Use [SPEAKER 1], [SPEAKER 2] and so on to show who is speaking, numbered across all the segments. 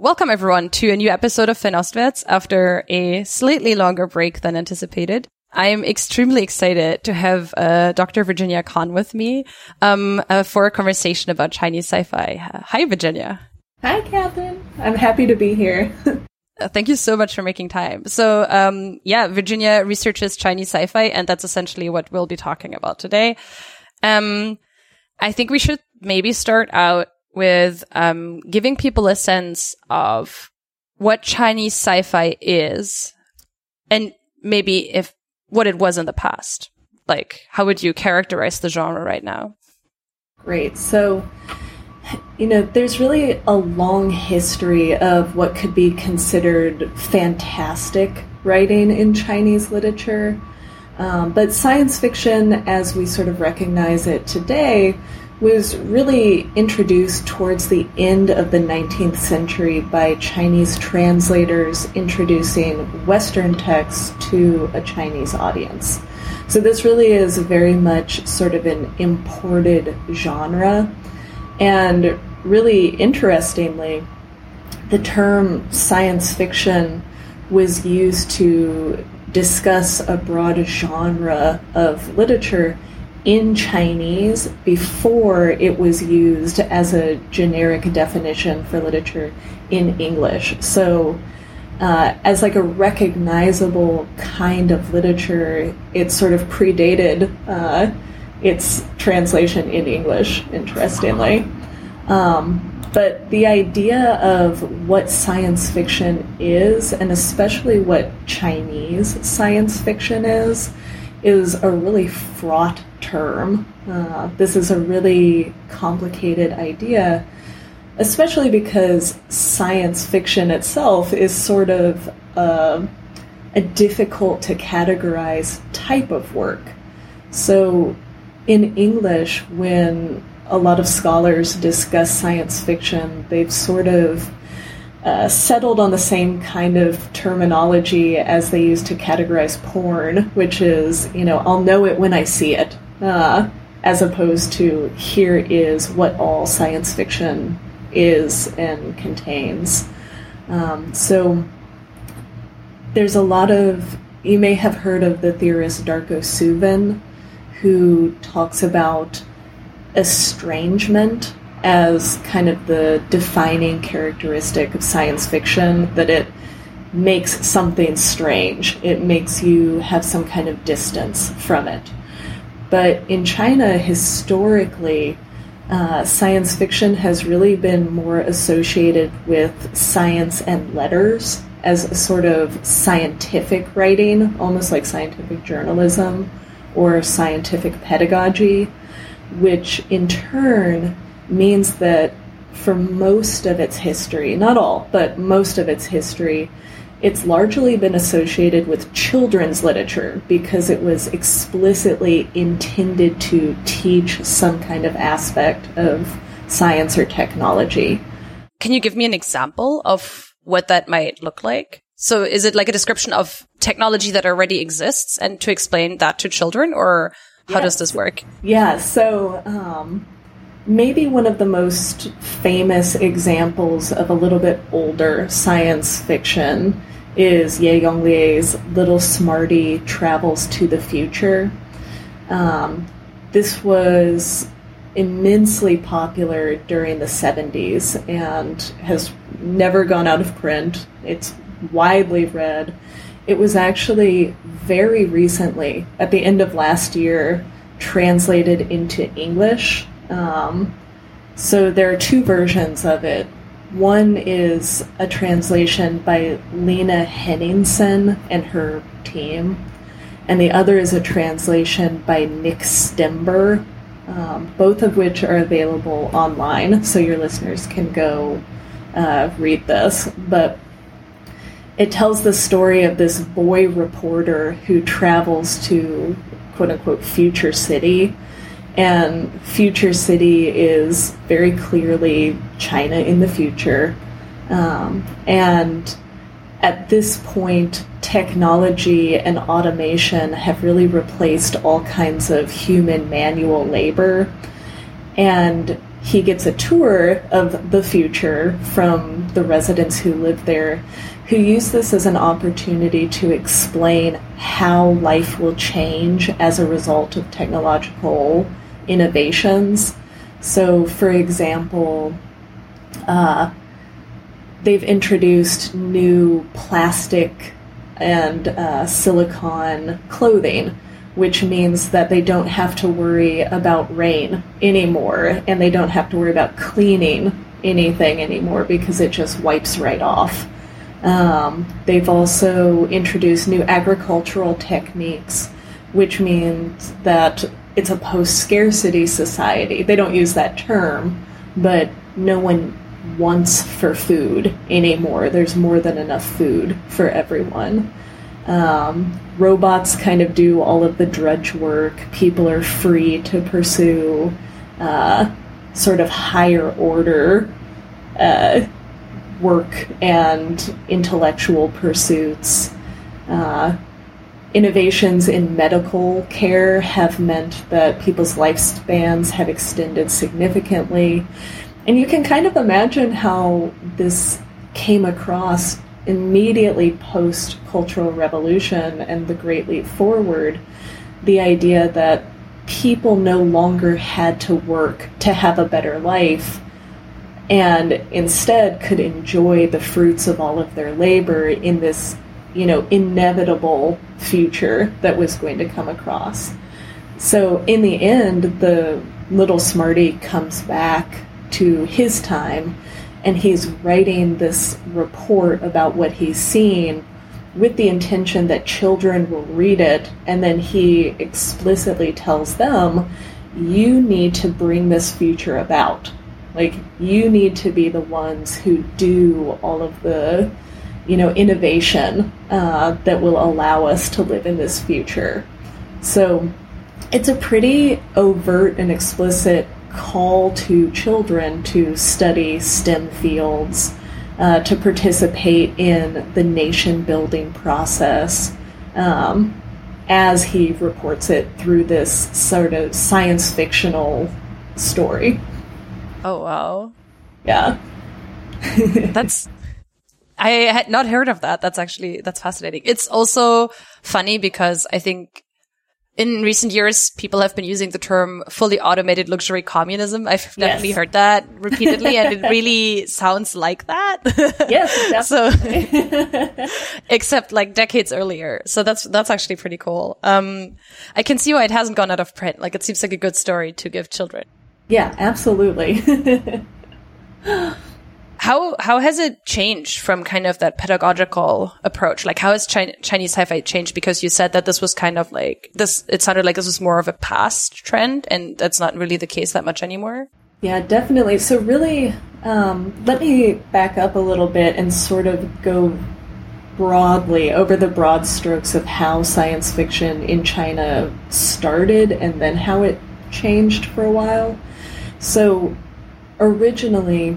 [SPEAKER 1] Welcome everyone to a new episode of Ostwärts after a slightly longer break than anticipated. I am extremely excited to have uh, Dr. Virginia Conn with me um, uh, for a conversation about Chinese sci-fi. Hi, Virginia.
[SPEAKER 2] Hi, Catherine. I'm happy to be here.
[SPEAKER 1] Uh, thank you so much for making time. So, um, yeah, Virginia researches Chinese sci-fi, and that's essentially what we'll be talking about today. Um, I think we should maybe start out with um, giving people a sense of what Chinese sci-fi is, and maybe if what it was in the past. Like, how would you characterize the genre right now?
[SPEAKER 2] Great. So, you know, there's really a long history of what could be considered fantastic writing in Chinese literature. Um, but science fiction, as we sort of recognize it today, was really introduced towards the end of the 19th century by Chinese translators introducing Western texts to a Chinese audience. So this really is very much sort of an imported genre. And really interestingly, the term science fiction was used to discuss a broad genre of literature in Chinese before it was used as a generic definition for literature in English. So, uh, as like a recognizable kind of literature, it sort of predated uh, its translation in English, interestingly. Um, but the idea of what science fiction is, and especially what Chinese science fiction is, is a really fraught term. Uh, this is a really complicated idea, especially because science fiction itself is sort of uh, a difficult to categorize type of work. So, in English, when a lot of scholars discuss science fiction, they've sort of uh, settled on the same kind of terminology as they use to categorize porn, which is, you know, I'll know it when I see it, uh, as opposed to here is what all science fiction is and contains. Um, so there's a lot of, you may have heard of the theorist Darko Suvin, who talks about estrangement as kind of the defining characteristic of science fiction that it makes something strange. It makes you have some kind of distance from it. But in China, historically, uh, science fiction has really been more associated with science and letters as a sort of scientific writing, almost like scientific journalism or scientific pedagogy which in turn means that for most of its history, not all, but most of its history, it's largely been associated with children's literature because it was explicitly intended to teach some kind of aspect of science or technology.
[SPEAKER 1] Can you give me an example of what that might look like? So is it like a description of technology that already exists and to explain that to children or how does this work?
[SPEAKER 2] Yeah, so um, maybe one of the most famous examples of a little bit older science fiction is Ye Yonglie's Little Smarty Travels to the Future. Um, this was immensely popular during the 70s and has never gone out of print. It's widely read. It was actually very recently, at the end of last year, translated into English. Um, so there are two versions of it. One is a translation by Lena Henningsen and her team, and the other is a translation by Nick Stember, um, both of which are available online, so your listeners can go uh, read this. But it tells the story of this boy reporter who travels to quote unquote future city. And future city is very clearly China in the future. Um, and at this point, technology and automation have really replaced all kinds of human manual labor. And he gets a tour of the future from the residents who live there, who use this as an opportunity to explain how life will change as a result of technological innovations. So, for example, uh, they've introduced new plastic and uh, silicon clothing, which means that they don't have to worry about rain anymore and they don't have to worry about cleaning anything anymore because it just wipes right off. Um, they've also introduced new agricultural techniques, which means that it's a post scarcity society. They don't use that term, but no one wants for food anymore. There's more than enough food for everyone. Um, robots kind of do all of the drudge work. People are free to pursue uh, sort of higher order uh, work and intellectual pursuits. Uh, innovations in medical care have meant that people's lifespans have extended significantly. And you can kind of imagine how this came across immediately post Cultural Revolution and the Great Leap Forward the idea that people no longer had to work to have a better life and instead could enjoy the fruits of all of their labor in this you know inevitable future that was going to come across. So in the end the little smarty comes back to his time and he's writing this report about what he's seen with the intention that children will read it and then he explicitly tells them you need to bring this future about. Like you need to be the ones who do all of the you know innovation uh, that will allow us to live in this future so it's a pretty overt and explicit call to children to study STEM fields, uh, to participate in the nation building process, um, as he reports it through this sort of science fictional story.
[SPEAKER 1] Oh, wow.
[SPEAKER 2] Yeah.
[SPEAKER 1] That's. I had not heard of that. That's actually, that's fascinating. It's also funny because I think in recent years, people have been using the term fully automated luxury communism. I've definitely yes. heard that repeatedly and it really sounds like that.
[SPEAKER 2] Yes,
[SPEAKER 1] so, except like decades earlier. So that's, that's actually pretty cool. Um, I can see why it hasn't gone out of print. Like it seems like a good story to give children.
[SPEAKER 2] Yeah, absolutely.
[SPEAKER 1] How how has it changed from kind of that pedagogical approach? Like how has Chi- Chinese sci-fi changed? Because you said that this was kind of like this. It sounded like this was more of a past trend, and that's not really the case that much anymore.
[SPEAKER 2] Yeah, definitely. So really, um, let me back up a little bit and sort of go broadly over the broad strokes of how science fiction in China started and then how it changed for a while. So originally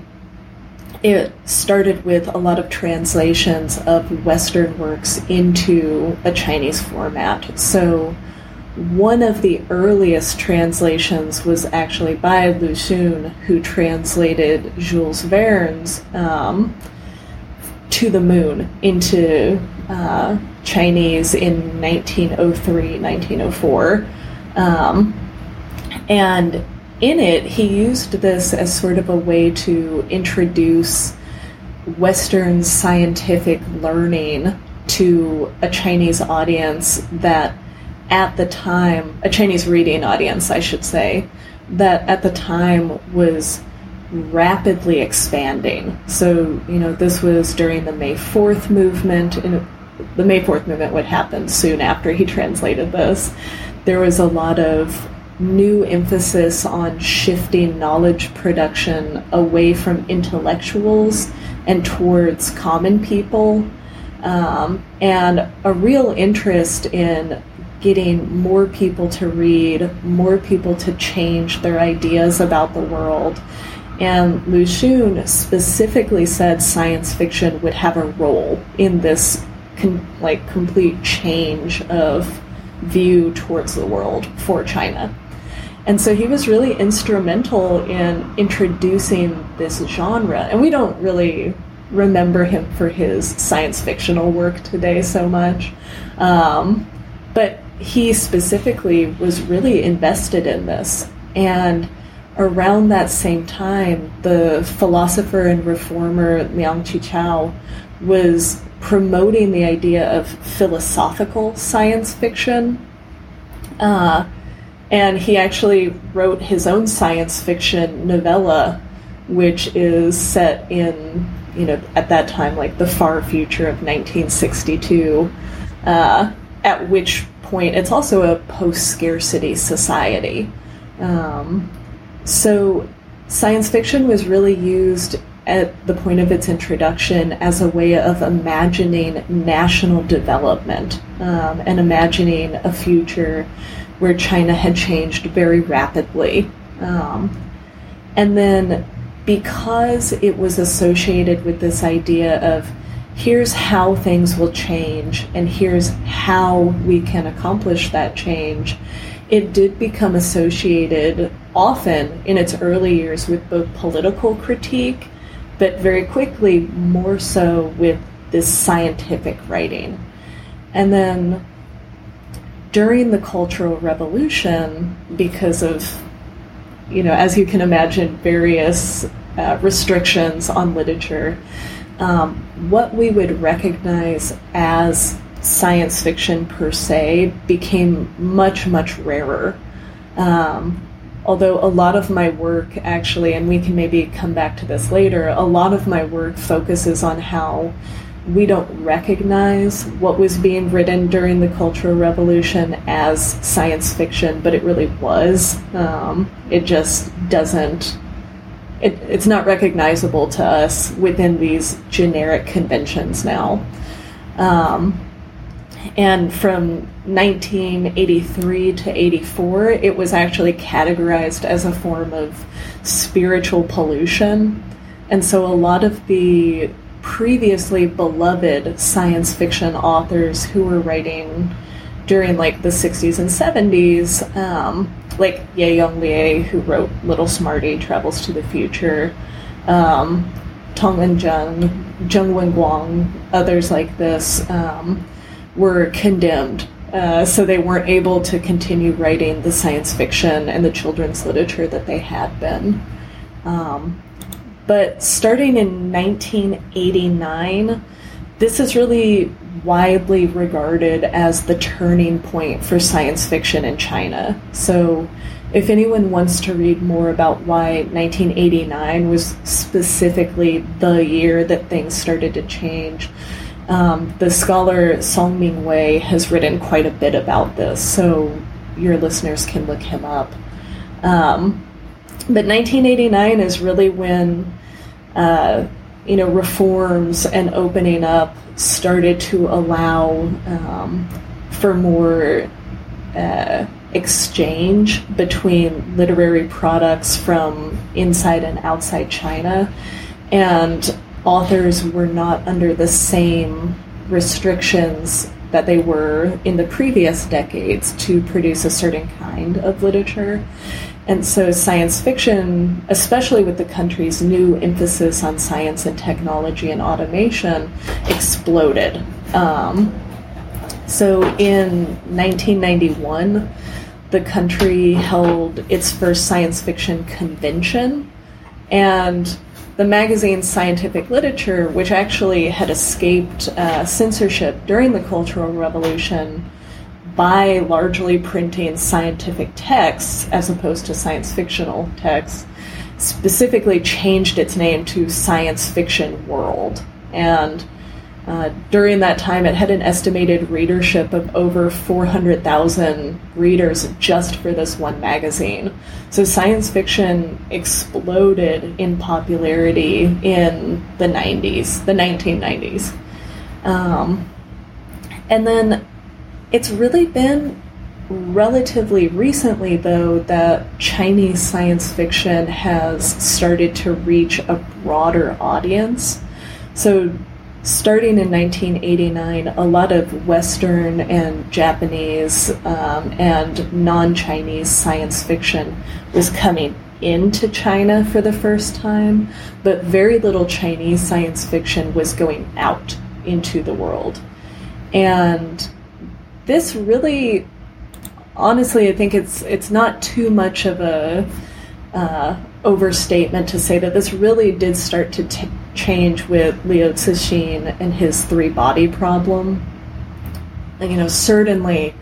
[SPEAKER 2] it started with a lot of translations of Western works into a Chinese format. So, one of the earliest translations was actually by Lu Xun, who translated Jules Verne's um, To the Moon into uh, Chinese in 1903, 1904. Um, and in it, he used this as sort of a way to introduce Western scientific learning to a Chinese audience that at the time, a Chinese reading audience, I should say, that at the time was rapidly expanding. So, you know, this was during the May 4th movement. And the May 4th movement would happen soon after he translated this. There was a lot of new emphasis on shifting knowledge production away from intellectuals and towards common people, um, and a real interest in getting more people to read, more people to change their ideas about the world. And Lu Xun specifically said science fiction would have a role in this like complete change of view towards the world for China. And so he was really instrumental in introducing this genre. And we don't really remember him for his science fictional work today so much. Um, but he specifically was really invested in this. And around that same time, the philosopher and reformer Liang Qichao was promoting the idea of philosophical science fiction. Uh, and he actually wrote his own science fiction novella, which is set in, you know, at that time, like the far future of 1962, uh, at which point it's also a post scarcity society. Um, so science fiction was really used at the point of its introduction as a way of imagining national development um, and imagining a future where China had changed very rapidly. Um, and then because it was associated with this idea of here's how things will change and here's how we can accomplish that change, it did become associated often in its early years with both political critique, but very quickly more so with this scientific writing. And then during the Cultural Revolution, because of, you know, as you can imagine, various uh, restrictions on literature, um, what we would recognize as science fiction per se became much, much rarer. Um, although a lot of my work actually, and we can maybe come back to this later, a lot of my work focuses on how we don't recognize what was being written during the Cultural Revolution as science fiction, but it really was. Um, it just doesn't. It, it's not recognizable to us within these generic conventions now. Um, and from 1983 to 84, it was actually categorized as a form of spiritual pollution. And so a lot of the previously beloved science fiction authors who were writing during like the 60s and 70s, um, like Ye Yonglie, who wrote Little Smarty Travels to the Future, um, Tong Wen-chun, Wen Guang, others like this. Um, were condemned. Uh, so they weren't able to continue writing the science fiction and the children's literature that they had been. Um, but starting in 1989, this is really widely regarded as the turning point for science fiction in China. So, if anyone wants to read more about why 1989 was specifically the year that things started to change, um, the scholar Song Ming Wei has written quite a bit about this, so your listeners can look him up. Um, but 1989 is really when uh, you know reforms and opening up started to allow um, for more uh, exchange between literary products from inside and outside China, and authors were not under the same restrictions that they were in the previous decades to produce a certain kind of literature. And so science fiction, especially with the country's new emphasis on science and technology and automation, exploded. Um, so in 1991, the country held its first science fiction convention. And the magazine's scientific literature, which actually had escaped uh, censorship during the Cultural Revolution by largely printing scientific texts as opposed to science fictional texts, specifically changed its name to Science Fiction World. And uh, during that time, it had an estimated readership of over 400,000 readers just for this one magazine. So science fiction exploded in popularity in the 90s, the 1990s. Um, and then it's really been relatively recently, though, that Chinese science fiction has started to reach a broader audience. So starting in 1989, a lot of Western and Japanese um, and non Chinese science fiction was coming into China for the first time, but very little Chinese science fiction was going out into the world. And this really, honestly, I think it's it's not too much of a uh, overstatement to say that this really did start to t- change with Liu Cixin and his three body problem. And, you know, certainly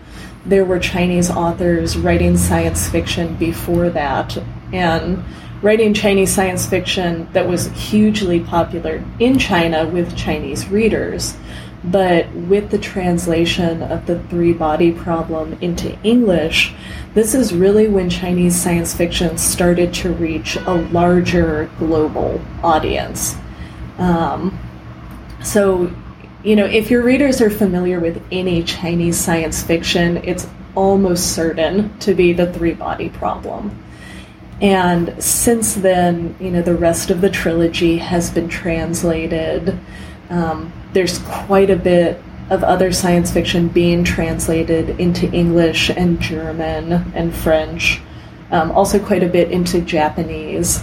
[SPEAKER 2] there were Chinese authors writing science fiction before that, and writing Chinese science fiction that was hugely popular in China with Chinese readers. But with the translation of the three body problem into English, this is really when Chinese science fiction started to reach a larger global audience. Um, so, you know, if your readers are familiar with any Chinese science fiction, it's almost certain to be the three body problem. And since then, you know, the rest of the trilogy has been translated. Um, there's quite a bit of other science fiction being translated into English and German and French, um, also quite a bit into Japanese.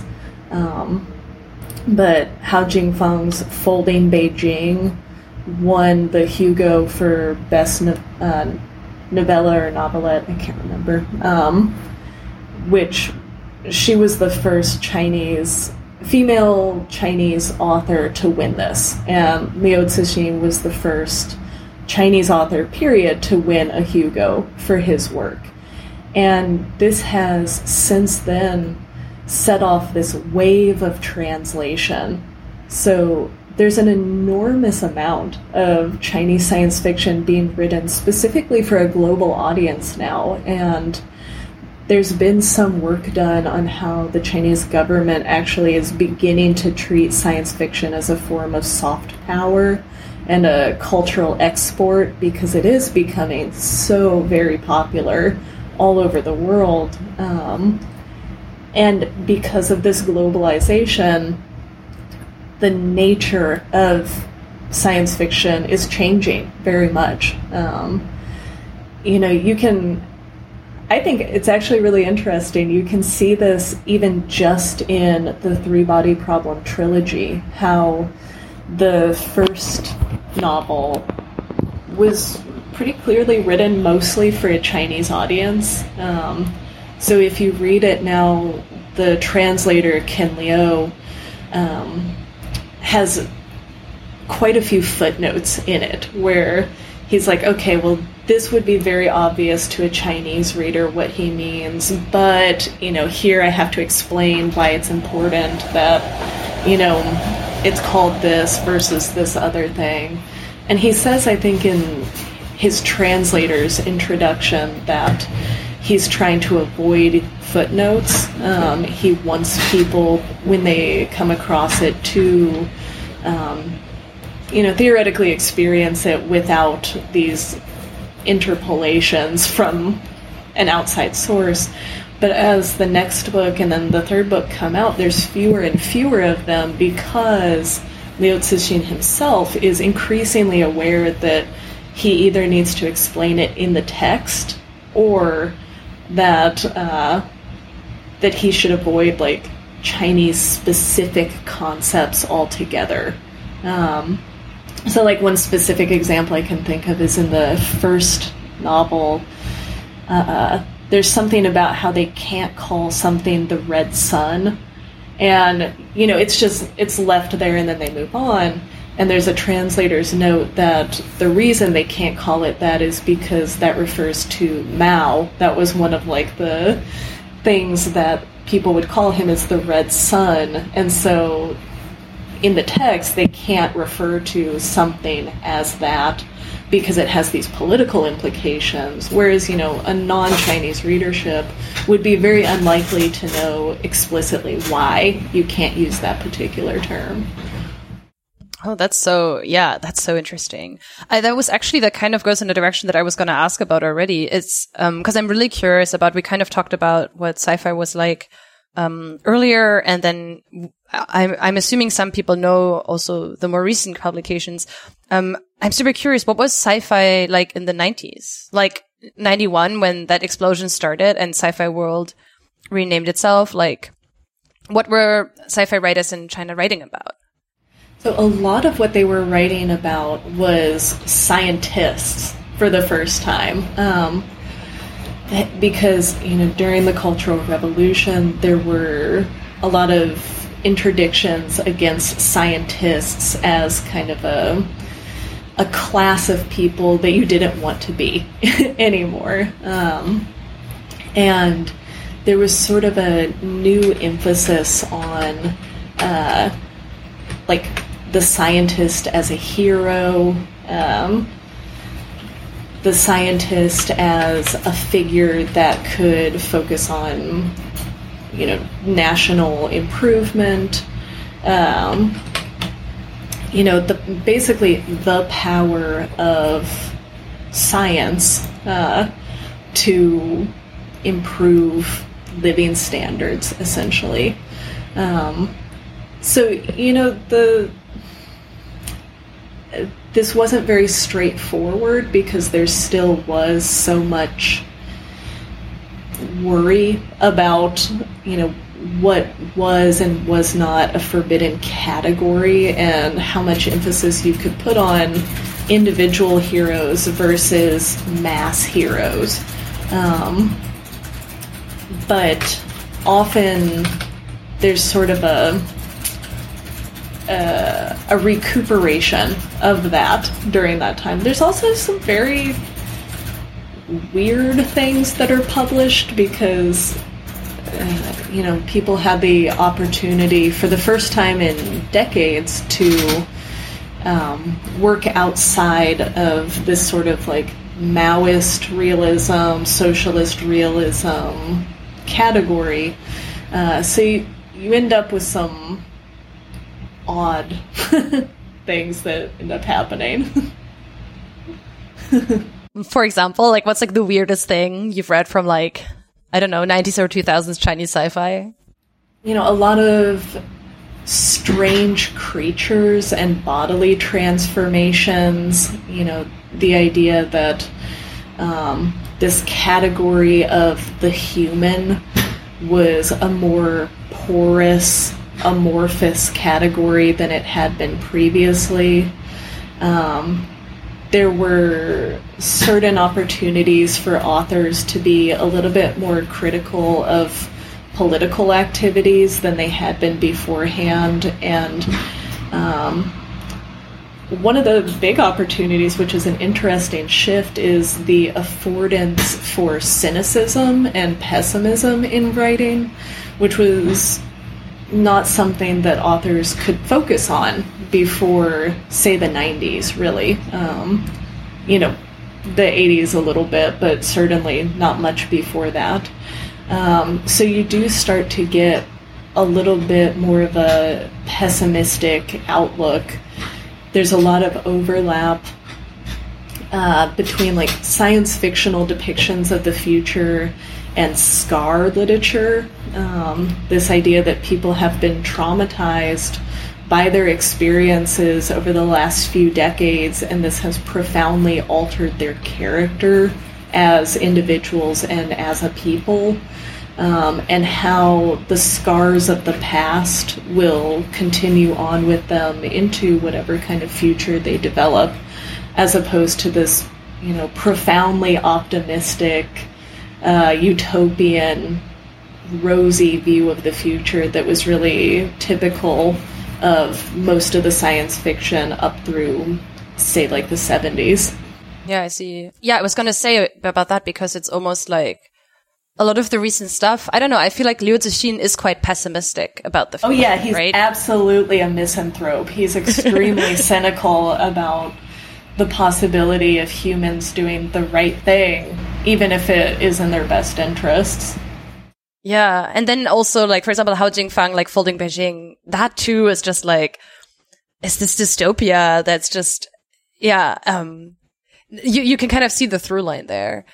[SPEAKER 2] Um, but Hao Jingfang's Folding Beijing won the Hugo for Best no- uh, Novella or Novelette, I can't remember, um, which she was the first Chinese female Chinese author to win this, and Liu Cixin was the first Chinese author, period, to win a Hugo for his work. And this has since then set off this wave of translation. So there's an enormous amount of Chinese science fiction being written specifically for a global audience now. And there's been some work done on how the Chinese government actually is beginning to treat science fiction as a form of soft power and a cultural export because it is becoming so very popular all over the world. Um, and because of this globalization, the nature of science fiction is changing very much. Um, you know, you can I think it's actually really interesting. You can see this even just in the Three Body Problem trilogy, how the first novel was pretty clearly written mostly for a Chinese audience. Um, so if you read it now, the translator, Ken Liu, um, has quite a few footnotes in it where he's like, okay, well, this would be very obvious to a Chinese reader what he means, but you know, here I have to explain why it's important that you know it's called this versus this other thing. And he says, I think, in his translator's introduction that he's trying to avoid footnotes. Um, he wants people, when they come across it, to, um, you know, theoretically experience it without these interpolations from an outside source. But as the next book and then the third book come out, there's fewer and fewer of them because Liu Cixin himself is increasingly aware that he either needs to explain it in the text or that uh, that he should avoid like Chinese specific concepts altogether. Um, so, like one specific example I can think of is in the first novel. Uh, there's something about how they can't call something the red sun, and you know it's just it's left there, and then they move on. And there's a translator's note that the reason they can't call it that is because that refers to Mao. That was one of like the things that people would call him as the red sun, and so in the text, they can't refer to something as that because it has these political implications. Whereas, you know, a non Chinese readership would be very unlikely to know explicitly why you can't use that particular term.
[SPEAKER 1] Oh, that's so, yeah, that's so interesting. I, that was actually, that kind of goes in the direction that I was going to ask about already. It's, um, cause I'm really curious about, we kind of talked about what sci-fi was like um, earlier, and then I'm, I'm assuming some people know also the more recent publications. Um, I'm super curious, what was sci-fi like in the 90s? Like 91 when that explosion started and sci-fi world renamed itself? Like, what were sci-fi writers in China writing about?
[SPEAKER 2] So a lot of what they were writing about was scientists for the first time. Um, because you know during the cultural revolution there were a lot of interdictions against scientists as kind of a a class of people that you didn't want to be anymore. Um, and there was sort of a new emphasis on uh, like the scientist as a hero um, the scientist as a figure that could focus on, you know, national improvement. Um, you know, the basically the power of science uh, to improve living standards, essentially. Um, so you know the this wasn't very straightforward because there still was so much worry about, you know, what was and was not a forbidden category and how much emphasis you could put on individual heroes versus mass heroes. Um, but often there's sort of a uh, a recuperation of that during that time. There's also some very weird things that are published because uh, you know people had the opportunity for the first time in decades to um, work outside of this sort of like Maoist realism, socialist realism category. Uh, so you, you end up with some odd things that end up happening.
[SPEAKER 1] For example, like what's like the weirdest thing you've read from like I don't know, 90s or 2000s Chinese sci-fi?
[SPEAKER 2] You know, a lot of strange creatures and bodily transformations, you know, the idea that um, this category of the human was a more porous amorphous category than it had been previously. Um, there were certain opportunities for authors to be a little bit more critical of political activities than they had been beforehand. And um, one of the big opportunities, which is an interesting shift, is the affordance for cynicism and pessimism in writing, which was not something that authors could focus on before, say, the 90s, really. Um, you know, the 80s a little bit, but certainly not much before that. Um, so you do start to get a little bit more of a pessimistic outlook. There's a lot of overlap uh, between like science fictional depictions of the future and scar literature. Um, this idea that people have been traumatized by their experiences over the last few decades, and this has profoundly altered their character as individuals and as a people. Um, and how the scars of the past will continue on with them into whatever kind of future they develop, as opposed to this, you know, profoundly optimistic, uh, utopian, rosy view of the future that was really typical of most of the science fiction up through, say, like the 70s.
[SPEAKER 1] Yeah, I see. Yeah, I was going to say about that because it's almost like a lot of the recent stuff. I don't know. I feel like Liu Cixin is quite pessimistic about the.
[SPEAKER 2] Future, oh yeah, he's right? absolutely a misanthrope. He's extremely cynical about the possibility of humans doing the right thing, even if it is in their best interests.
[SPEAKER 1] Yeah. And then also, like, for example, Hao Jingfang, like, folding Beijing, that too is just like, it's this dystopia that's just, yeah, um, you, you can kind of see the through line there.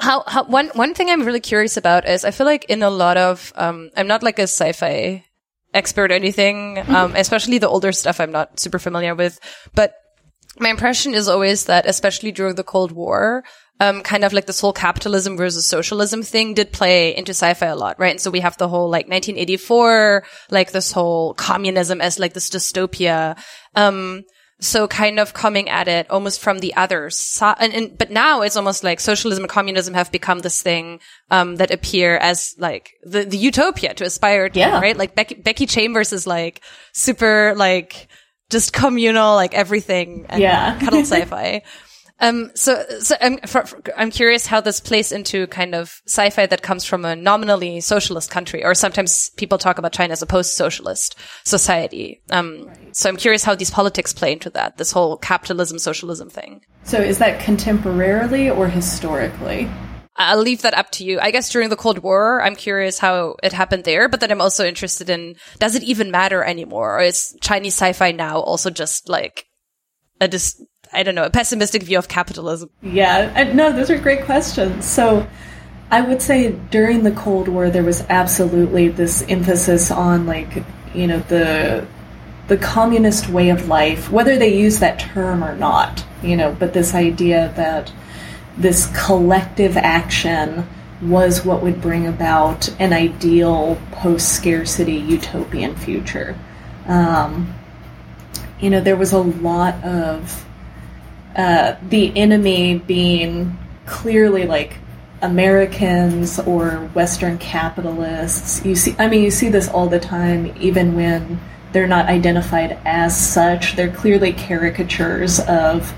[SPEAKER 1] how, how one one thing I'm really curious about is I feel like in a lot of um, I'm not like a sci-fi expert or anything, mm-hmm. um, especially the older stuff I'm not super familiar with, but my impression is always that, especially during the Cold War, um, kind of like this whole capitalism versus socialism thing did play into sci-fi a lot, right? And so we have the whole like 1984, like this whole communism as like this dystopia. Um, so kind of coming at it almost from the other side. And, and, but now it's almost like socialism and communism have become this thing, um, that appear as like the, the utopia to aspire to, yeah. right? Like Becky, Becky Chambers is like super like just communal, like everything and
[SPEAKER 2] yeah.
[SPEAKER 1] cuddle sci-fi. Um, so, so I'm, for, for, I'm curious how this plays into kind of sci-fi that comes from a nominally socialist country, or sometimes people talk about China as a post-socialist society. Um, right. so I'm curious how these politics play into that, this whole capitalism, socialism thing.
[SPEAKER 2] So is that contemporarily or historically?
[SPEAKER 1] I'll leave that up to you. I guess during the Cold War, I'm curious how it happened there, but then I'm also interested in, does it even matter anymore? Or is Chinese sci-fi now also just like a dis- I don't know, a pessimistic view of capitalism?
[SPEAKER 2] Yeah, I, no, those are great questions. So I would say during the Cold War, there was absolutely this emphasis on like, you know, the the communist way of life, whether they use that term or not, you know, but this idea that this collective action was what would bring about an ideal post scarcity utopian future. Um, you know, there was a lot of uh, the enemy being clearly like Americans or Western capitalists. You see, I mean, you see this all the time, even when they're not identified as such. They're clearly caricatures of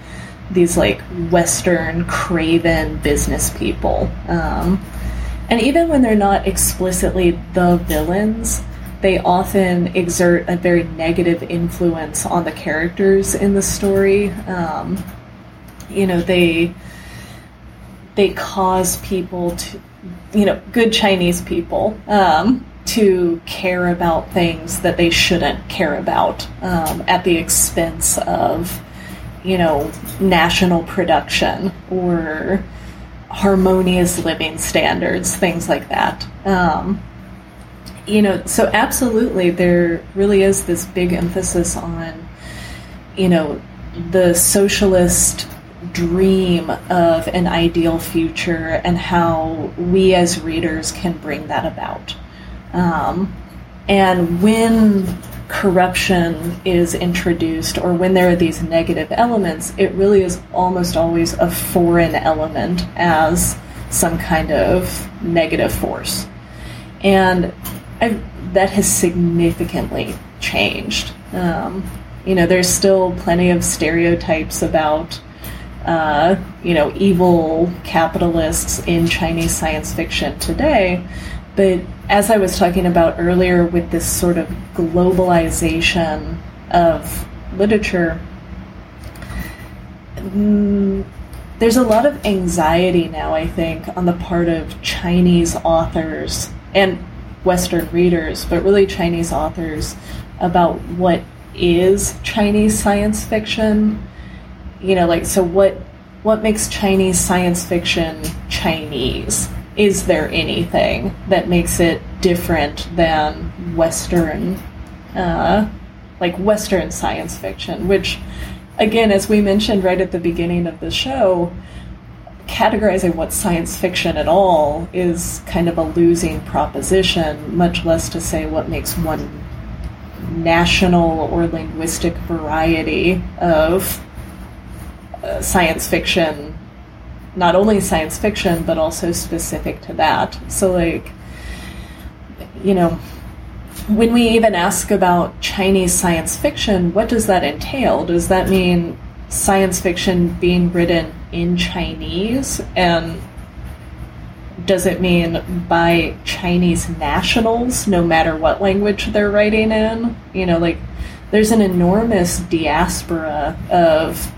[SPEAKER 2] these like Western craven business people. Um, and even when they're not explicitly the villains, they often exert a very negative influence on the characters in the story. Um, you know they they cause people to you know good chinese people um, to care about things that they shouldn't care about um, at the expense of you know national production or harmonious living standards things like that. Um, you know so absolutely there really is this big emphasis on you know the socialist dream of an ideal future and how we as readers can bring that about. Um, and when corruption is introduced or when there are these negative elements, it really is almost always a foreign element as some kind of negative force. And I've, that has significantly changed. Um, you know, there's still plenty of stereotypes about uh, you know, evil capitalists in Chinese science fiction today. But as I was talking about earlier, with this sort of globalization of literature, mm, there's a lot of anxiety now, I think, on the part of Chinese authors and Western readers, but really Chinese authors, about what is Chinese science fiction you know, like so what what makes Chinese science fiction Chinese? Is there anything that makes it different than Western, uh, like Western science fiction? Which, again, as we mentioned right at the beginning of the show, categorizing what science fiction at all is kind of a losing proposition, much less to say what makes one national or linguistic variety of science fiction, not only science fiction, but also specific to that. So, like, you know, when we even ask about Chinese science fiction, what does that entail? Does that mean science fiction being written in Chinese? And does it mean by Chinese nationals, no matter what language they're writing in? You know, like, there's an enormous diaspora of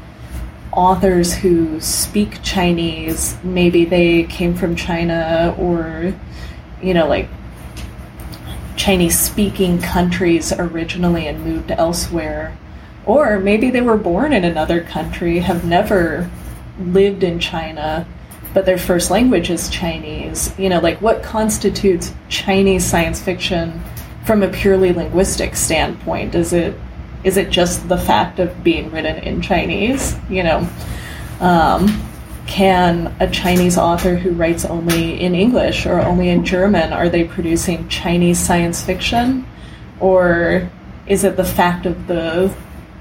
[SPEAKER 2] authors who speak Chinese, maybe they came from China or, you know, like Chinese speaking countries originally and moved elsewhere. Or maybe they were born in another country, have never lived in China, but their first language is Chinese. You know, like what constitutes Chinese science fiction from a purely linguistic standpoint? Is it is it just the fact of being written in Chinese? You know, um, can a Chinese author who writes only in English or only in German are they producing Chinese science fiction, or is it the fact of the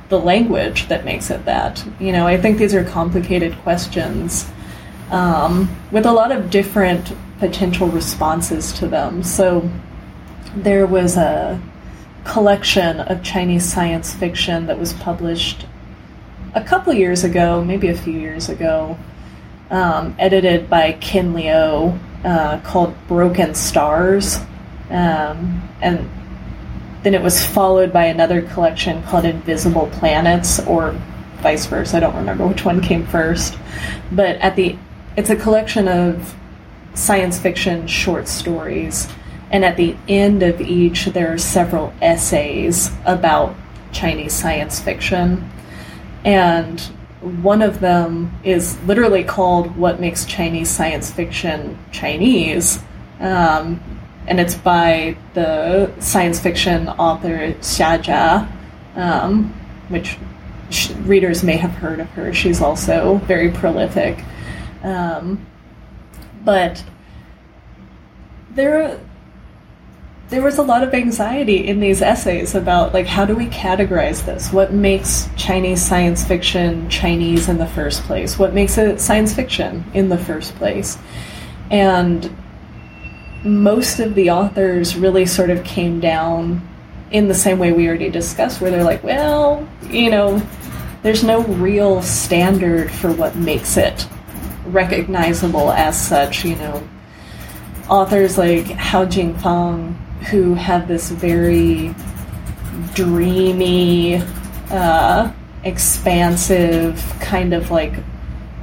[SPEAKER 2] the language that makes it that? You know, I think these are complicated questions um, with a lot of different potential responses to them. So there was a collection of Chinese science fiction that was published a couple years ago, maybe a few years ago, um, edited by Ken Liu, uh, called Broken Stars. Um, and then it was followed by another collection called Invisible Planets, or vice versa. I don't remember which one came first. But at the it's a collection of science fiction short stories, and at the end of each, there are several essays about Chinese science fiction. And one of them is literally called What Makes Chinese Science Fiction Chinese. Um, and it's by the science fiction author Xia Jia, um, which sh- readers may have heard of her. She's also very prolific. Um, but there, there was a lot of anxiety in these essays about like how do we categorize this? What makes Chinese science fiction Chinese in the first place? What makes it science fiction in the first place? And most of the authors really sort of came down in the same way we already discussed, where they're like, well, you know, there's no real standard for what makes it recognizable as such, you know. Authors like Hao Jingfang, who have this very dreamy, uh, expansive, kind of like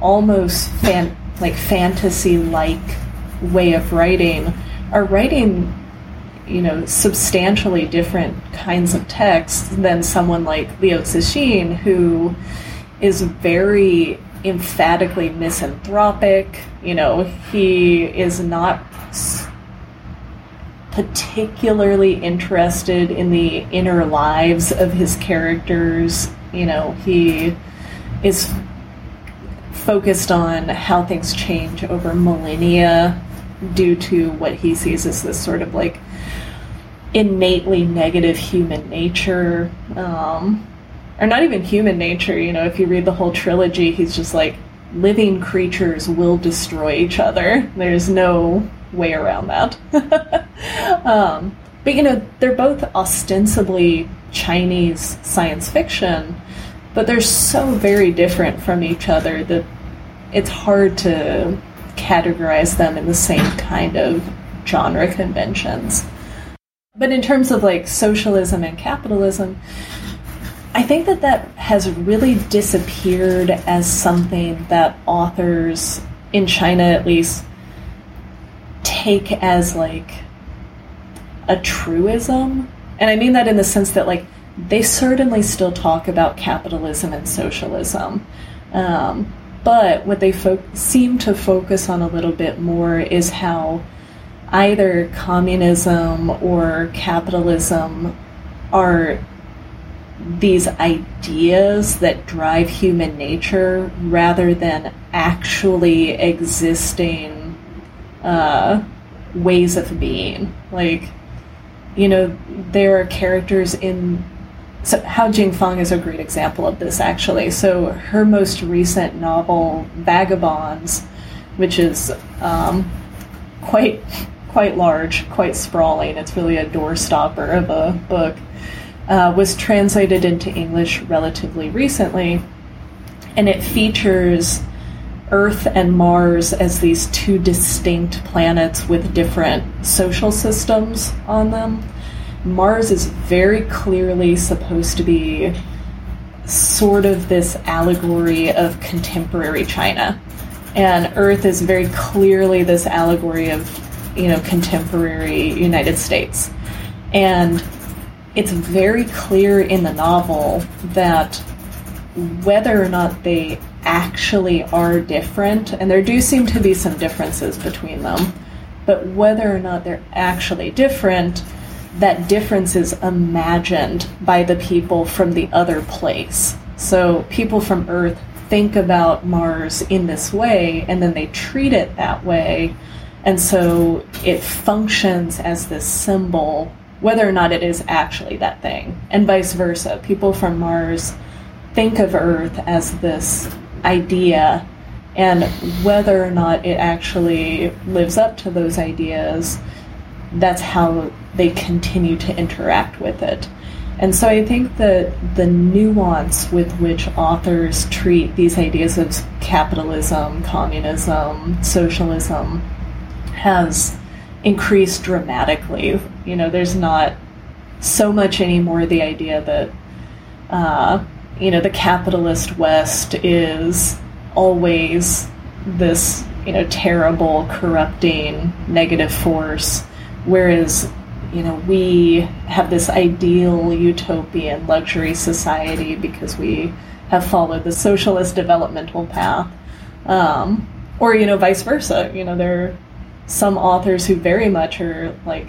[SPEAKER 2] almost fan- like fantasy like way of writing, are writing, you know, substantially different kinds of texts than someone like Liu Cixin, who is very emphatically misanthropic. You know, he is not particularly interested in the inner lives of his characters. You know, he is focused on how things change over millennia due to what he sees as this sort of like innately negative human nature. Um, or not even human nature. You know, if you read the whole trilogy, he's just like living creatures will destroy each other. There's no way around that. um, but you know, they're both ostensibly Chinese science fiction, but they're so very different from each other that it's hard to categorize them in the same kind of genre conventions. But in terms of like socialism and capitalism, I think that that has really disappeared as something that authors in China, at least, take as like a truism. And I mean that in the sense that, like, they certainly still talk about capitalism and socialism. Um, but what they fo- seem to focus on a little bit more is how either communism or capitalism are these ideas that drive human nature rather than actually existing uh, ways of being. Like, you know, there are characters in. So, Hao Jingfang is a great example of this, actually. So, her most recent novel, Vagabonds, which is um, quite quite large, quite sprawling. It's really a doorstopper of a book uh, was translated into English relatively recently, and it features Earth and Mars as these two distinct planets with different social systems on them. Mars is very clearly supposed to be sort of this allegory of contemporary China. And Earth is very clearly this allegory of, you know, contemporary United States. And it's very clear in the novel that whether or not they actually are different, and there do seem to be some differences between them, but whether or not they're actually different, that difference is imagined by the people from the other place. So people from Earth think about Mars in this way, and then they treat it that way. And so it functions as this symbol, whether or not it is actually that thing, and vice versa. People from Mars think of Earth as this idea, and whether or not it actually lives up to those ideas, that's how they continue to interact with it. And so I think that the nuance with which authors treat these ideas of capitalism, communism, socialism has increased dramatically. You know, there's not so much anymore the idea that, uh, you know, the capitalist West is always this, you know, terrible, corrupting, negative force, whereas you know, we have this ideal utopian luxury society because we have followed the socialist developmental path. Um, or, you know, vice versa. You know, there are some authors who very much are like,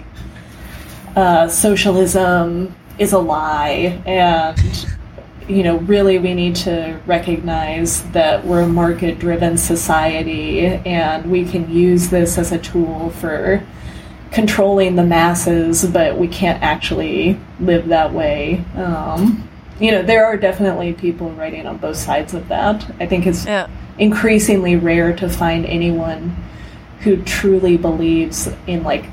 [SPEAKER 2] uh, socialism is a lie, and, you know, really we need to recognize that we're a market driven society and we can use this as a tool for controlling the masses, but we can't actually live that way. Um, you know, there are definitely people writing on both sides of that. I think it's yeah. increasingly rare to find anyone who truly believes in like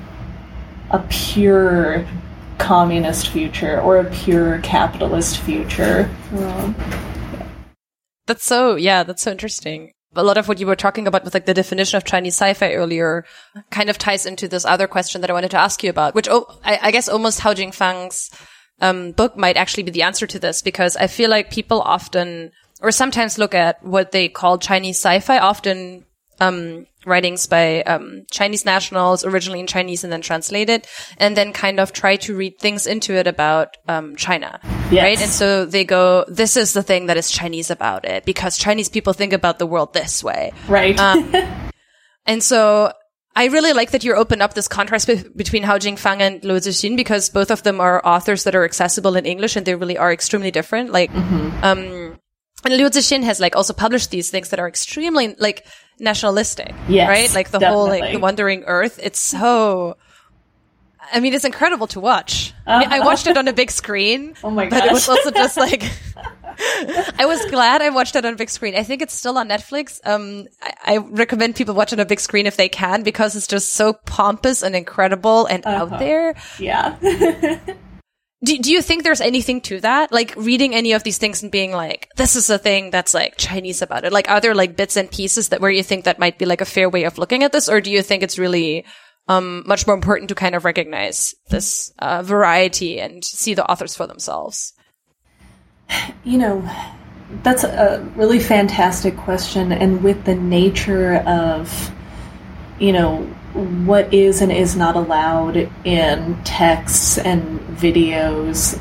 [SPEAKER 2] a pure communist future or a pure capitalist future. Um,
[SPEAKER 1] That's so, yeah, that's so interesting a lot of what you were talking about with like the definition of Chinese sci-fi earlier kind of ties into this other question that I wanted to ask you about, which oh, I, I guess almost Hao Jingfang's um, book might actually be the answer to this because I feel like people often or sometimes look at what they call Chinese sci-fi, often um, writings by um, Chinese nationals, originally in Chinese and then translated, and then kind of try to read things into it about um, China, yes. right? And so they go, "This is the thing that is Chinese about it," because Chinese people think about the world this way,
[SPEAKER 2] right? Um,
[SPEAKER 1] and so I really like that you open up this contrast be- between Hao Jingfang and Liu Cixin because both of them are authors that are accessible in English and they really are extremely different. Like, mm-hmm. um, and Liu Cixin has like also published these things that are extremely like nationalistic,
[SPEAKER 2] yes,
[SPEAKER 1] right? Like the
[SPEAKER 2] definitely.
[SPEAKER 1] whole like the Wandering Earth. It's so. I mean, it's incredible to watch. Uh-huh. I, mean, I, watched it on a big screen.
[SPEAKER 2] Oh my
[SPEAKER 1] god! But it was also just like. I was glad I watched it on a big screen. I think it's still on Netflix. Um, I, I, recommend people watch it on a big screen if they can because it's just so pompous and incredible and uh-huh. out there.
[SPEAKER 2] Yeah.
[SPEAKER 1] do, do you think there's anything to that? Like reading any of these things and being like, this is a thing that's like Chinese about it. Like, are there like bits and pieces that where you think that might be like a fair way of looking at this? Or do you think it's really, um, much more important to kind of recognize this, uh, variety and see the authors for themselves?
[SPEAKER 2] You know, that's a really fantastic question. And with the nature of, you know, what is and is not allowed in texts and videos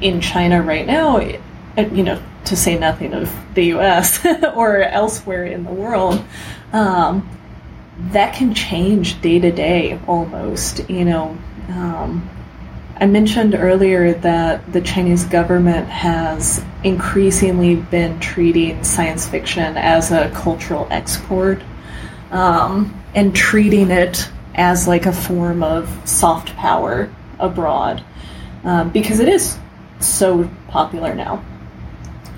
[SPEAKER 2] in China right now, you know, to say nothing of the US or elsewhere in the world, um, that can change day to day almost. You know, um, I mentioned earlier that the Chinese government has increasingly been treating science fiction as a cultural export. Um, and treating it as like a form of soft power abroad um, because it is so popular now.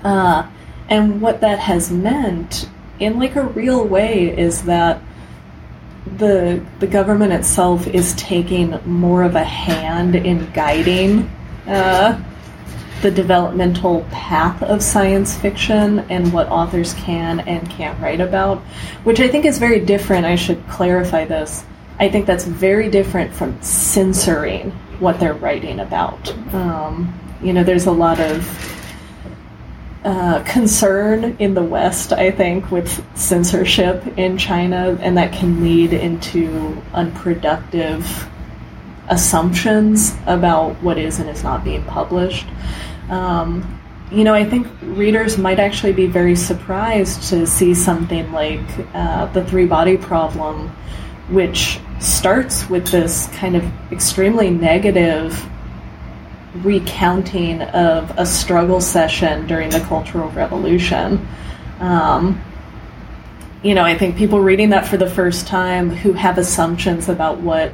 [SPEAKER 2] Uh, and what that has meant in like a real way is that the the government itself is taking more of a hand in guiding uh, the developmental path of science fiction and what authors can and can't write about, which I think is very different. I should clarify this. I think that's very different from censoring what they're writing about. Um, you know, there's a lot of uh, concern in the West, I think, with censorship in China, and that can lead into unproductive assumptions about what is and is not being published. Um, you know, I think readers might actually be very surprised to see something like uh, The Three Body Problem, which starts with this kind of extremely negative recounting of a struggle session during the Cultural Revolution. Um, you know, I think people reading that for the first time who have assumptions about what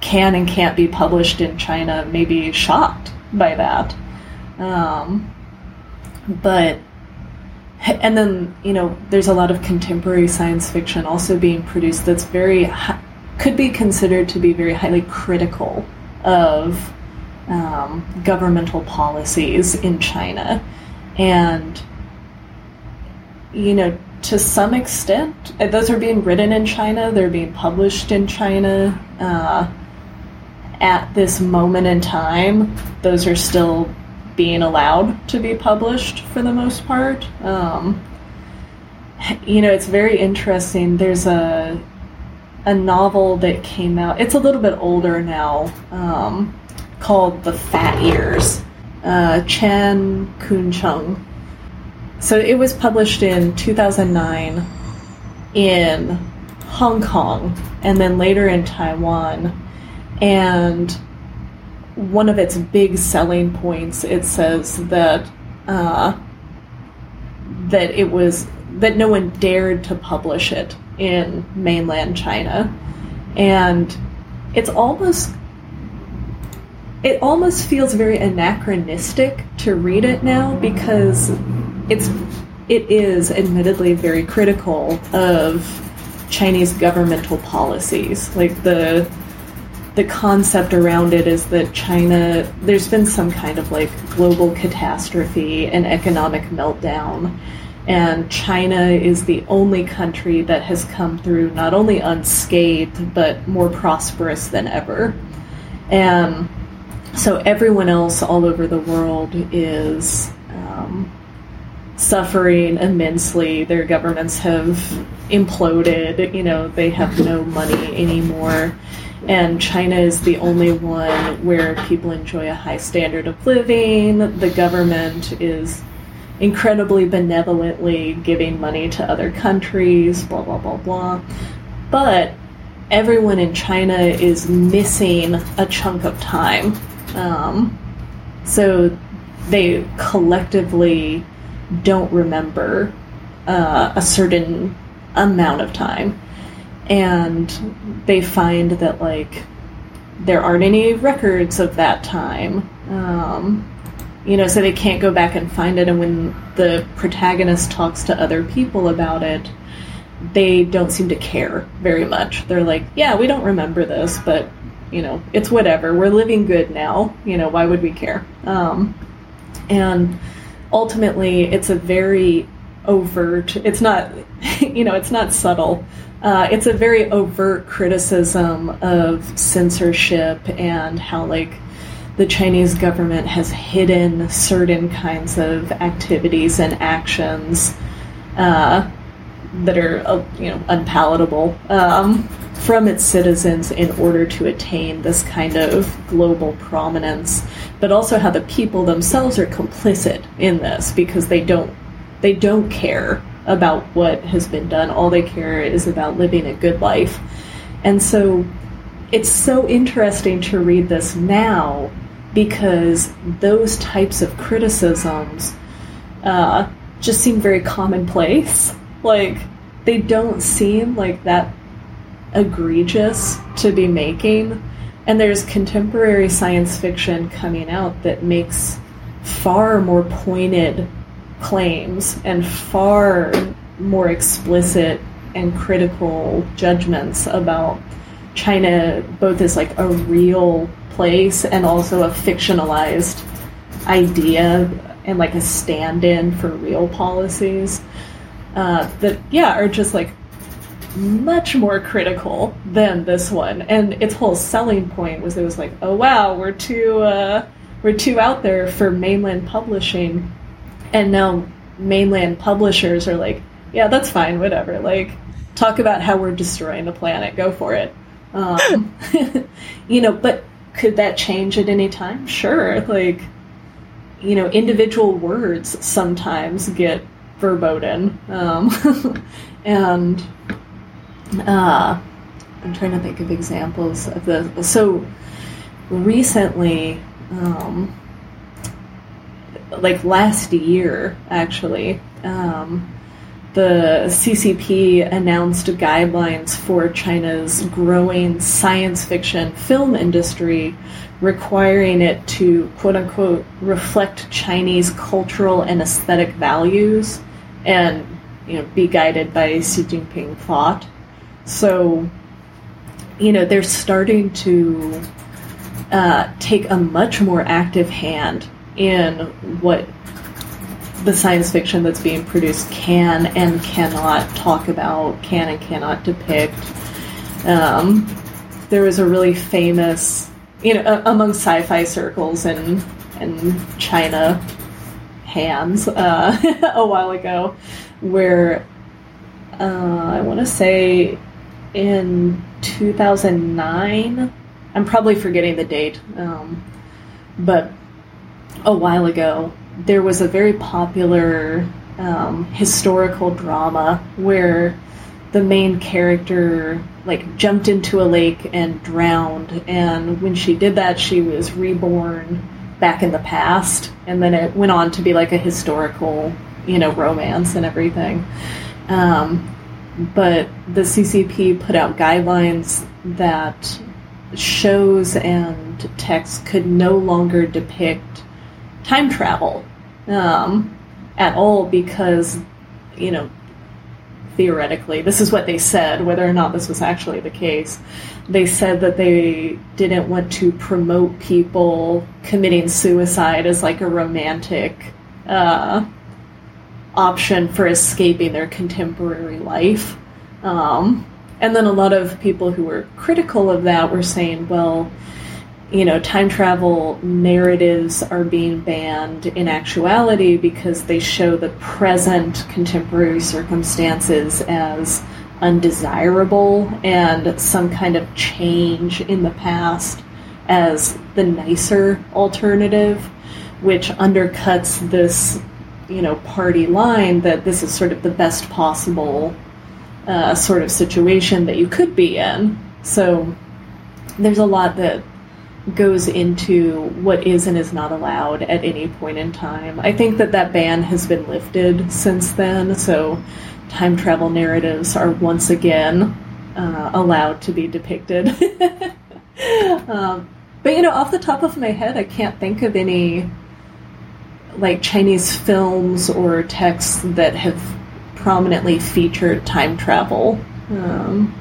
[SPEAKER 2] can and can't be published in China may be shocked by that. Um, but, and then, you know, there's a lot of contemporary science fiction also being produced that's very, could be considered to be very highly critical of um, governmental policies in China. And, you know, to some extent, uh, those are being written in China, they're being published in China. Uh, at this moment in time, those are still being allowed to be published for the most part. Um, you know, it's very interesting. There's a a novel that came out. It's a little bit older now. Um, called The Fat Years, uh, Chan Koonchung. So it was published in 2009 in Hong Kong and then later in Taiwan. And one of its big selling points, it says that uh, that it was that no one dared to publish it in mainland China, and it's almost it almost feels very anachronistic to read it now because it's it is admittedly very critical of Chinese governmental policies. Like the the concept around it is that China there's been some kind of like global catastrophe and economic meltdown and China is the only country that has come through not only unscathed but more prosperous than ever. And so everyone else all over the world is um, suffering immensely. Their governments have imploded. You know, they have no money anymore. And China is the only one where people enjoy a high standard of living. The government is incredibly benevolently giving money to other countries, blah, blah, blah, blah. But everyone in China is missing a chunk of time um, so they collectively don't remember uh, a certain amount of time. And they find that, like, there aren't any records of that time. Um, you know, so they can't go back and find it. And when the protagonist talks to other people about it, they don't seem to care very much. They're like, yeah, we don't remember this, but you know, it's whatever. We're living good now. You know, why would we care? Um, and ultimately, it's a very overt. It's not, you know, it's not subtle. Uh, it's a very overt criticism of censorship and how like the Chinese government has hidden certain kinds of activities and actions uh, that are uh, you know unpalatable. Um, from its citizens in order to attain this kind of global prominence, but also how the people themselves are complicit in this because they don't they don't care about what has been done. All they care is about living a good life. And so it's so interesting to read this now because those types of criticisms uh, just seem very commonplace. Like, they don't seem like that egregious to be making. And there's contemporary science fiction coming out that makes far more pointed claims and far more explicit and critical judgments about China, both as like a real place and also a fictionalized idea and like a stand in for real policies. Uh, that, yeah, are just like much more critical than this one. And its whole selling point was it was like, oh wow, we're too uh, we're too out there for mainland publishing, and now mainland publishers are like, yeah, that's fine, whatever. Like, talk about how we're destroying the planet, go for it. Um, you know, but could that change at any time? Sure, like. you know, individual words sometimes get verboten. Um, and uh, I'm trying to think of examples of the. So recently, um, like last year, actually, um, the CCP announced guidelines for China's growing science fiction film industry, requiring it to quote unquote reflect Chinese cultural and aesthetic values and you know be guided by Xi Jinping thought. So, you know, they're starting to uh, take a much more active hand in what the science fiction that's being produced can and cannot talk about, can and cannot depict. Um, there was a really famous, you know, among sci-fi circles and and China hands uh, a while ago, where uh, I want to say in 2009. I'm probably forgetting the date, um, but a while ago, there was a very popular um, historical drama where the main character like jumped into a lake and drowned and when she did that she was reborn back in the past and then it went on to be like a historical you know romance and everything um, but the ccp put out guidelines that shows and texts could no longer depict time travel um, at all because, you know, theoretically, this is what they said, whether or not this was actually the case. They said that they didn't want to promote people committing suicide as like a romantic uh, option for escaping their contemporary life. Um, and then a lot of people who were critical of that were saying, well, you know, time travel narratives are being banned in actuality because they show the present contemporary circumstances as undesirable and some kind of change in the past as the nicer alternative, which undercuts this, you know, party line that this is sort of the best possible uh, sort of situation that you could be in. So there's a lot that goes into what is and is not allowed at any point in time. I think that that ban has been lifted since then, so time travel narratives are once again uh, allowed to be depicted. um, but you know, off the top of my head, I can't think of any like Chinese films or texts that have prominently featured time travel. Um,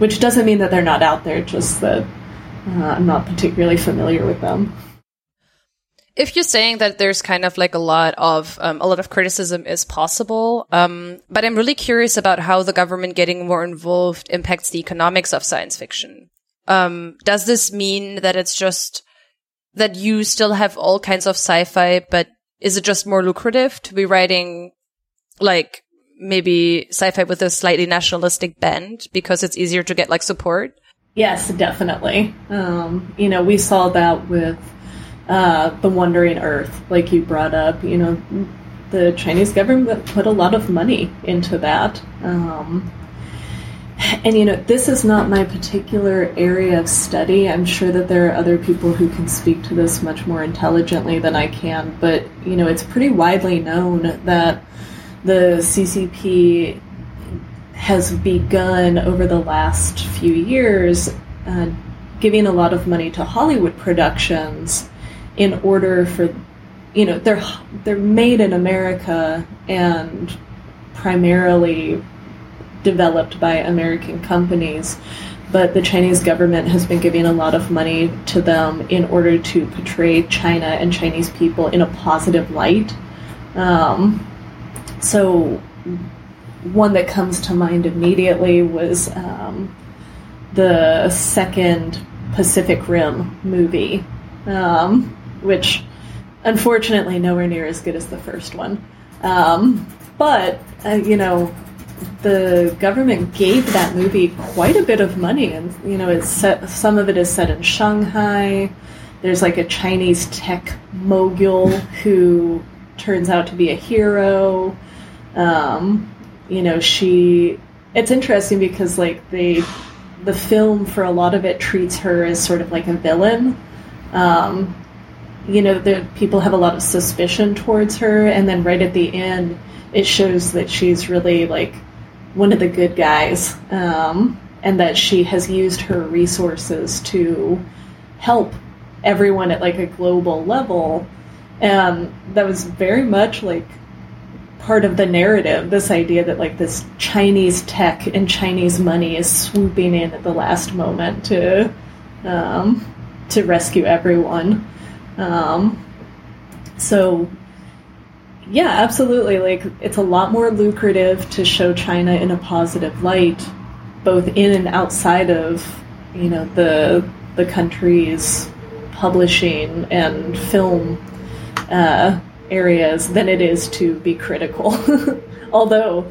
[SPEAKER 2] which doesn't mean that they're not out there, just that uh, I'm not particularly familiar with them.
[SPEAKER 1] If you're saying that there's kind of like a lot of um, a lot of criticism is possible, um, but I'm really curious about how the government getting more involved impacts the economics of science fiction. Um, does this mean that it's just that you still have all kinds of sci-fi, but is it just more lucrative to be writing like maybe sci-fi with a slightly nationalistic bent because it's easier to get like support?
[SPEAKER 2] Yes, definitely. Um, you know, we saw that with uh, the Wandering Earth, like you brought up. You know, the Chinese government put a lot of money into that. Um, and you know, this is not my particular area of study. I'm sure that there are other people who can speak to this much more intelligently than I can, but you know, it's pretty widely known that the CCP has begun over the last few years uh, giving a lot of money to Hollywood productions in order for you know they're they're made in America and primarily developed by American companies but the Chinese government has been giving a lot of money to them in order to portray China and Chinese people in a positive light. Um, so one that comes to mind immediately was um, the second Pacific Rim movie, um, which unfortunately nowhere near as good as the first one. Um, but uh, you know, the government gave that movie quite a bit of money, and you know, it's set, some of it is set in Shanghai. there's like a Chinese tech mogul who turns out to be a hero. Um, you know, she. It's interesting because like they, the film for a lot of it treats her as sort of like a villain. Um, you know, the people have a lot of suspicion towards her, and then right at the end, it shows that she's really like one of the good guys, um, and that she has used her resources to help everyone at like a global level. And that was very much like part of the narrative this idea that like this Chinese tech and Chinese money is swooping in at the last moment to um, to rescue everyone. Um, so yeah, absolutely. Like it's a lot more lucrative to show China in a positive light, both in and outside of you know the the country's publishing and film uh, areas than it is to be critical. Although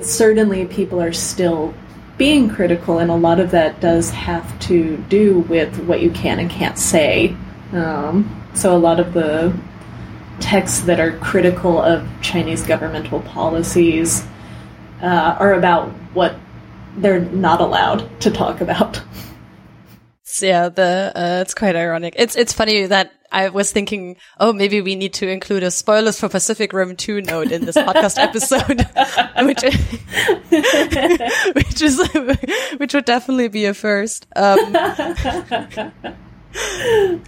[SPEAKER 2] certainly people are still being critical, and a lot of that does have to do with what you can and can't say. Um, so a lot of the texts that are critical of Chinese governmental policies uh, are about what they're not allowed to talk about.
[SPEAKER 1] Yeah, the uh, it's quite ironic. It's it's funny that I was thinking, oh, maybe we need to include a spoilers for Pacific Rim 2 note in this podcast episode, which which is which would definitely be a first. Um,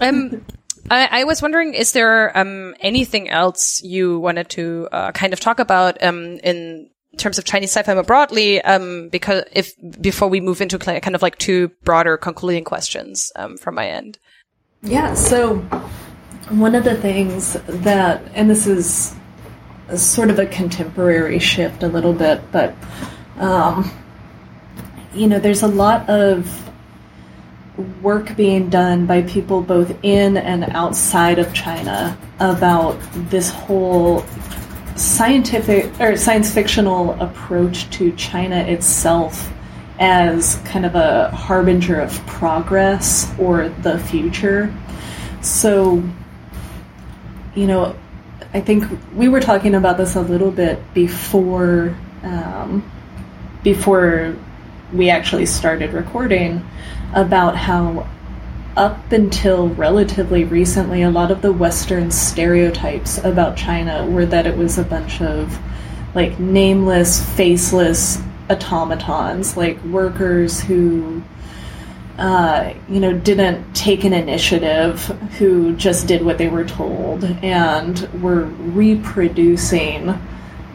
[SPEAKER 1] um I, I, was wondering, is there um, anything else you wanted to uh, kind of talk about um, in terms of Chinese sci-fi more broadly? Um, because if before we move into kind of like two broader concluding questions um, from my end.
[SPEAKER 2] Yeah. So one of the things that, and this is sort of a contemporary shift a little bit, but um, you know, there's a lot of work being done by people both in and outside of China about this whole scientific or science fictional approach to China itself as kind of a harbinger of progress or the future. So, you know, I think we were talking about this a little bit before um, before we actually started recording about how up until relatively recently, a lot of the Western stereotypes about China were that it was a bunch of like nameless, faceless automatons, like workers who, uh, you know, didn't take an initiative, who just did what they were told, and were reproducing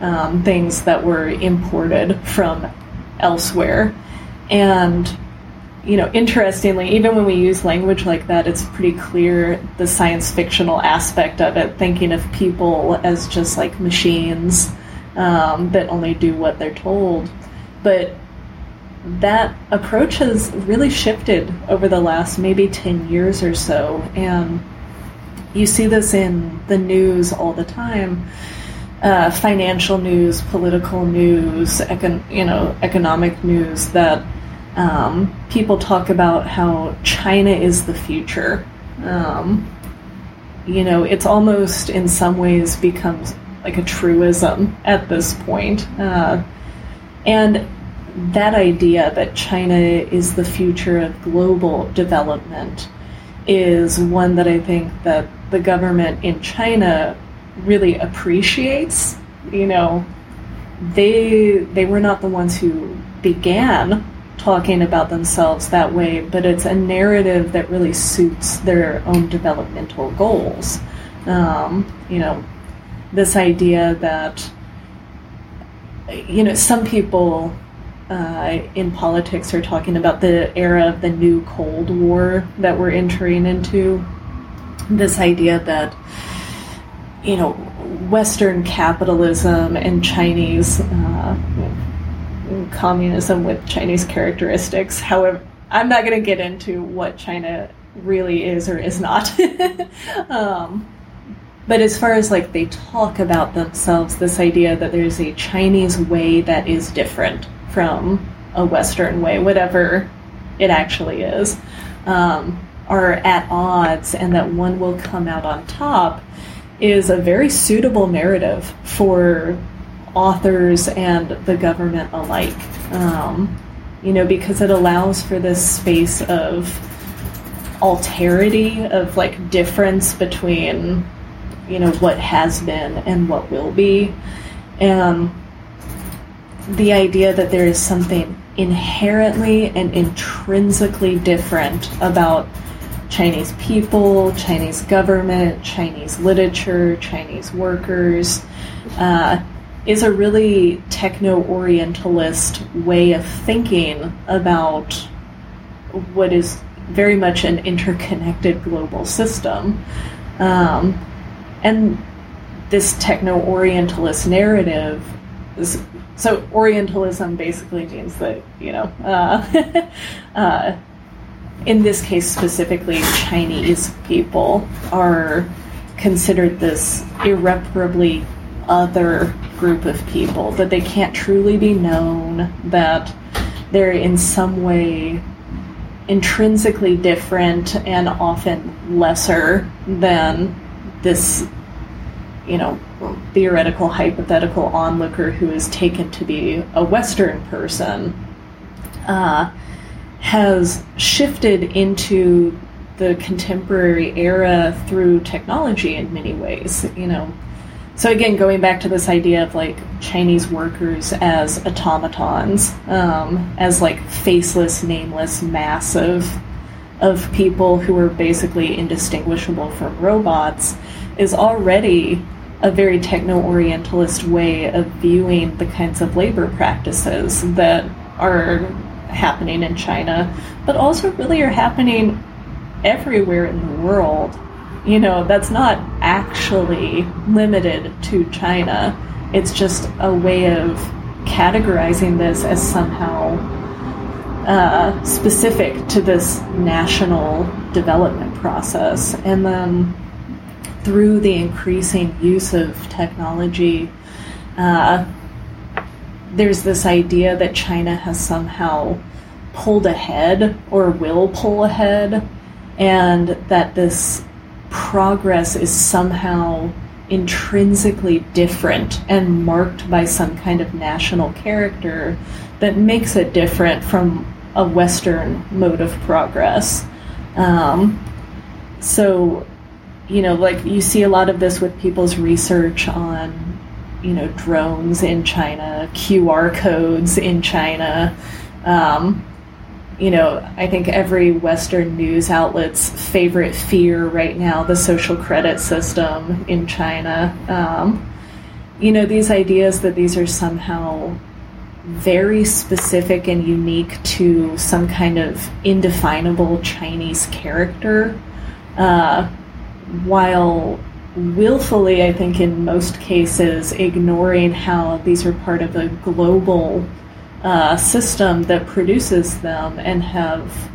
[SPEAKER 2] um, things that were imported from elsewhere. And you know, interestingly, even when we use language like that, it's pretty clear the science fictional aspect of it, thinking of people as just like machines um, that only do what they're told. But that approach has really shifted over the last maybe 10 years or so. And you see this in the news all the time. Uh, financial news, political news, econ- you know, economic news that um, people talk about how China is the future. Um, you know, it's almost in some ways becomes like a truism at this point. Uh, and that idea that China is the future of global development is one that I think that the government in China really appreciates. You know, they they were not the ones who began talking about themselves that way, but it's a narrative that really suits their own developmental goals. Um, you know, this idea that, you know, some people uh, in politics are talking about the era of the new Cold War that we're entering into. This idea that, you know, Western capitalism and Chinese uh, communism with Chinese characteristics. However, I'm not going to get into what China really is or is not. um, but as far as like they talk about themselves, this idea that there's a Chinese way that is different from a Western way, whatever it actually is. Um, are at odds and that one will come out on top is a very suitable narrative for authors and the government alike. Um, you know, because it allows for this space of alterity, of like difference between, you know, what has been and what will be. And the idea that there is something inherently and intrinsically different about Chinese people, Chinese government, Chinese literature, Chinese workers, uh, is a really techno Orientalist way of thinking about what is very much an interconnected global system. Um, and this techno Orientalist narrative is so Orientalism basically means that, you know, uh, uh, in this case specifically, Chinese people are considered this irreparably other group of people, that they can't truly be known, that they're in some way intrinsically different and often lesser than this, you know, theoretical, hypothetical onlooker who is taken to be a Western person, uh, has shifted into the contemporary era through technology in many ways. You know, so again, going back to this idea of like Chinese workers as automatons, um, as like faceless, nameless, massive of people who are basically indistinguishable from robots, is already a very techno Orientalist way of viewing the kinds of labor practices that are happening in China, but also really are happening everywhere in the world you know, that's not actually limited to China. It's just a way of categorizing this as somehow uh, specific to this national development process. And then through the increasing use of technology, uh, there's this idea that China has somehow pulled ahead or will pull ahead, and that this progress is somehow intrinsically different and marked by some kind of national character that makes it different from a Western mode of progress. Um, so, you know, like you see a lot of this with people's research on, you know, drones in China, QR codes in China. Um, you know, I think every Western news outlet's favorite fear right now, the social credit system in China. Um, you know, these ideas that these are somehow very specific and unique to some kind of indefinable Chinese character, uh, while willfully, I think, in most cases, ignoring how these are part of a global uh, system that produces them and have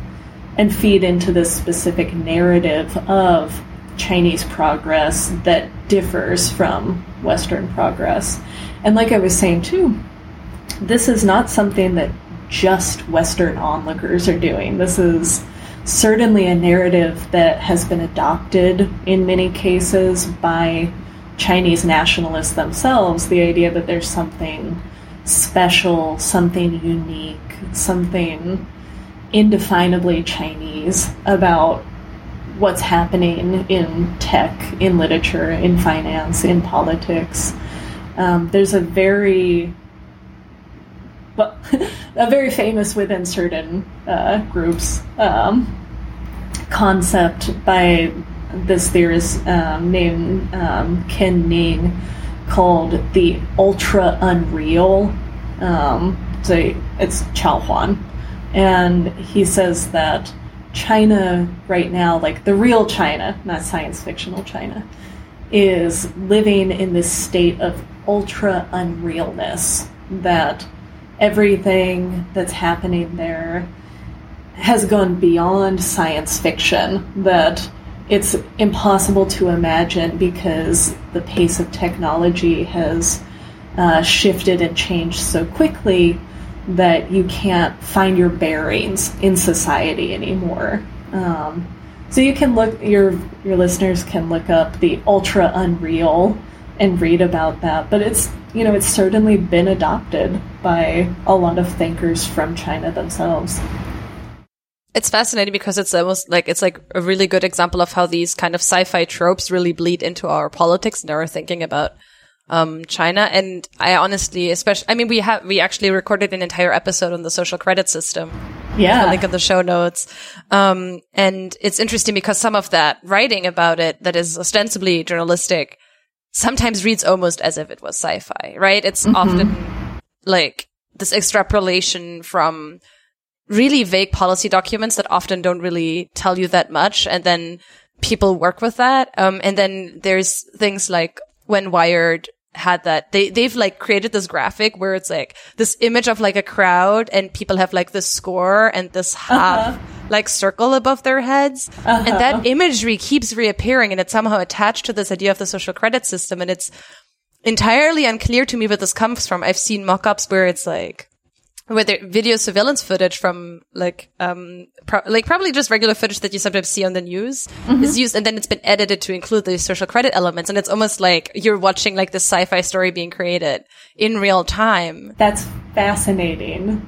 [SPEAKER 2] and feed into this specific narrative of Chinese progress that differs from Western progress. And like I was saying too, this is not something that just Western onlookers are doing. This is certainly a narrative that has been adopted in many cases by Chinese nationalists themselves. The idea that there's something special, something unique, something indefinably Chinese about what's happening in tech, in literature, in finance, in politics. Um, there's a very well, a very famous within certain uh, groups um, concept by this theorist um, named um, Ken Ning called the Ultra Unreal. Um, so it's Chao Huan. And he says that China right now, like the real China, not science fictional China, is living in this state of ultra unrealness. That everything that's happening there has gone beyond science fiction. That it's impossible to imagine because the pace of technology has uh, shifted and changed so quickly that you can't find your bearings in society anymore. Um, So you can look your your listeners can look up the Ultra Unreal and read about that. But it's you know it's certainly been adopted by a lot of thinkers from China themselves.
[SPEAKER 1] It's fascinating because it's almost like it's like a really good example of how these kind of sci-fi tropes really bleed into our politics and our thinking about um, China. And I honestly, especially, I mean, we have, we actually recorded an entire episode on the social credit system.
[SPEAKER 2] Yeah.
[SPEAKER 1] link in the show notes. Um, and it's interesting because some of that writing about it that is ostensibly journalistic sometimes reads almost as if it was sci-fi, right? It's mm-hmm. often like this extrapolation from really vague policy documents that often don't really tell you that much. And then people work with that. Um, and then there's things like when Wired had that they they've like created this graphic where it's like this image of like a crowd and people have like this score and this half uh-huh. like circle above their heads uh-huh. and that imagery keeps reappearing and it's somehow attached to this idea of the social credit system and it's entirely unclear to me where this comes from i've seen mock-ups where it's like whether video surveillance footage from like um pro- like probably just regular footage that you sometimes see on the news mm-hmm. is used and then it's been edited to include the social credit elements and it's almost like you're watching like this sci-fi story being created in real time.
[SPEAKER 2] That's fascinating.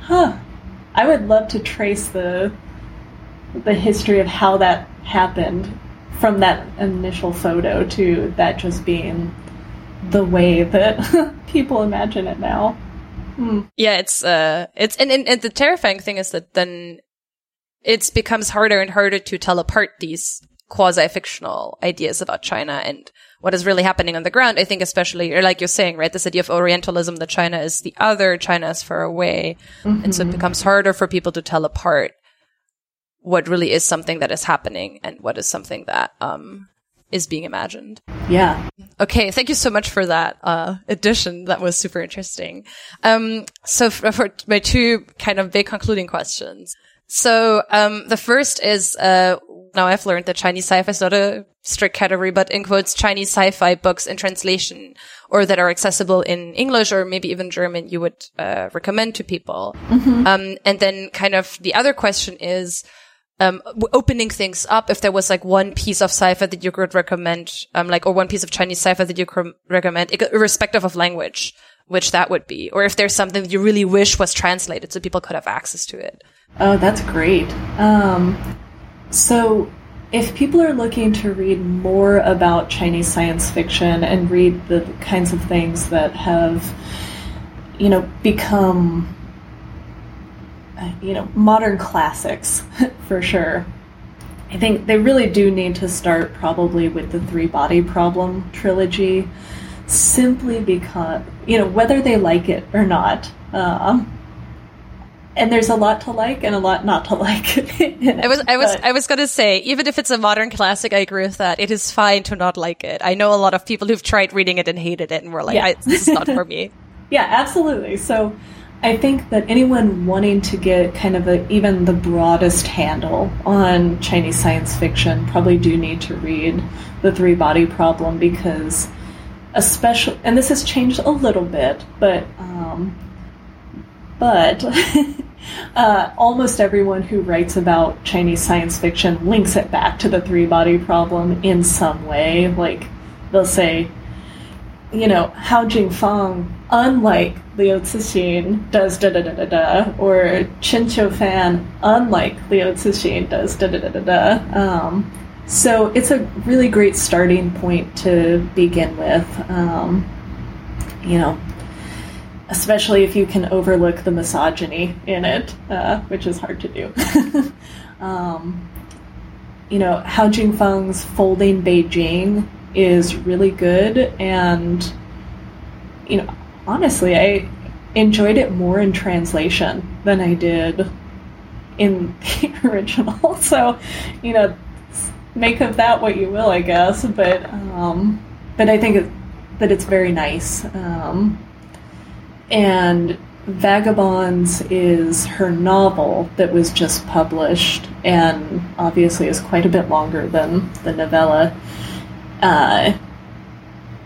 [SPEAKER 2] Huh. I would love to trace the the history of how that happened from that initial photo to that just being the way that people imagine it now
[SPEAKER 1] Mm. Yeah, it's uh, it's and, and, and the terrifying thing is that then it becomes harder and harder to tell apart these quasi-fictional ideas about China and what is really happening on the ground. I think especially, or like you're saying, right, this idea of Orientalism, that China is the other, China is far away. Mm-hmm. And so it mm-hmm. becomes harder for people to tell apart what really is something that is happening and what is something that, um, is being imagined.
[SPEAKER 2] Yeah.
[SPEAKER 1] Okay. Thank you so much for that uh, addition. That was super interesting. Um, so for, for, my two kind of big concluding questions. So um, the first is uh, now I've learned that Chinese sci-fi is not a strict category, but in quotes Chinese sci-fi books in translation or that are accessible in English or maybe even German you would uh, recommend to people. Mm-hmm. Um, and then kind of the other question is um, opening things up, if there was like one piece of sci-fi that you could recommend, um, like, or one piece of Chinese sci-fi that you could recommend, irrespective of language, which that would be, or if there's something that you really wish was translated so people could have access to it.
[SPEAKER 2] Oh, that's great. Um, so if people are looking to read more about Chinese science fiction and read the kinds of things that have, you know, become you know, modern classics for sure. I think they really do need to start probably with the Three Body Problem trilogy, simply because, you know, whether they like it or not. Um, and there's a lot to like and a lot not to like.
[SPEAKER 1] I was, I was, but, I was going to say, even if it's a modern classic, I agree with that. It is fine to not like it. I know a lot of people who've tried reading it and hated it, and were like, yeah. "This is not for me."
[SPEAKER 2] yeah, absolutely. So, I think that anyone wanting to get kind of a, even the broadest handle on Chinese science fiction probably do need to read The Three Body Problem because, especially, and this has changed a little bit, but, um, but uh, almost everyone who writes about Chinese science fiction links it back to the three body problem in some way. Like, they'll say, you know, Hao Jingfang, unlike Liu Cixin, does da da da da da, or Chen Qiufan, unlike Liu Cixin, does da da da da da. Um, so it's a really great starting point to begin with. Um, you know, especially if you can overlook the misogyny in it, uh, which is hard to do. um, you know, Hao Jingfang's Folding Beijing is really good and you know honestly i enjoyed it more in translation than i did in the original. So you know make of that what you will i guess but um but i think it, that it's very nice. Um and vagabonds is her novel that was just published and obviously is quite a bit longer than the novella uh,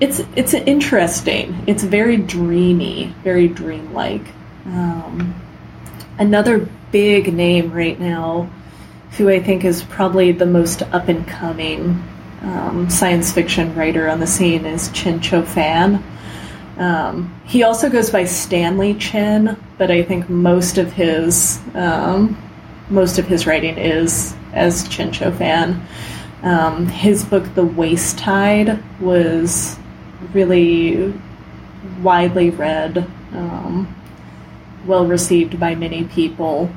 [SPEAKER 2] it's it's interesting. It's very dreamy, very dreamlike. Um, another big name right now who I think is probably the most up and coming um, science fiction writer on the scene, is Chen Fan. Um, he also goes by Stanley Chan, but I think most of his um, most of his writing is as Chen Fan. Um, his book, The Waste Tide, was really widely read, um, well received by many people.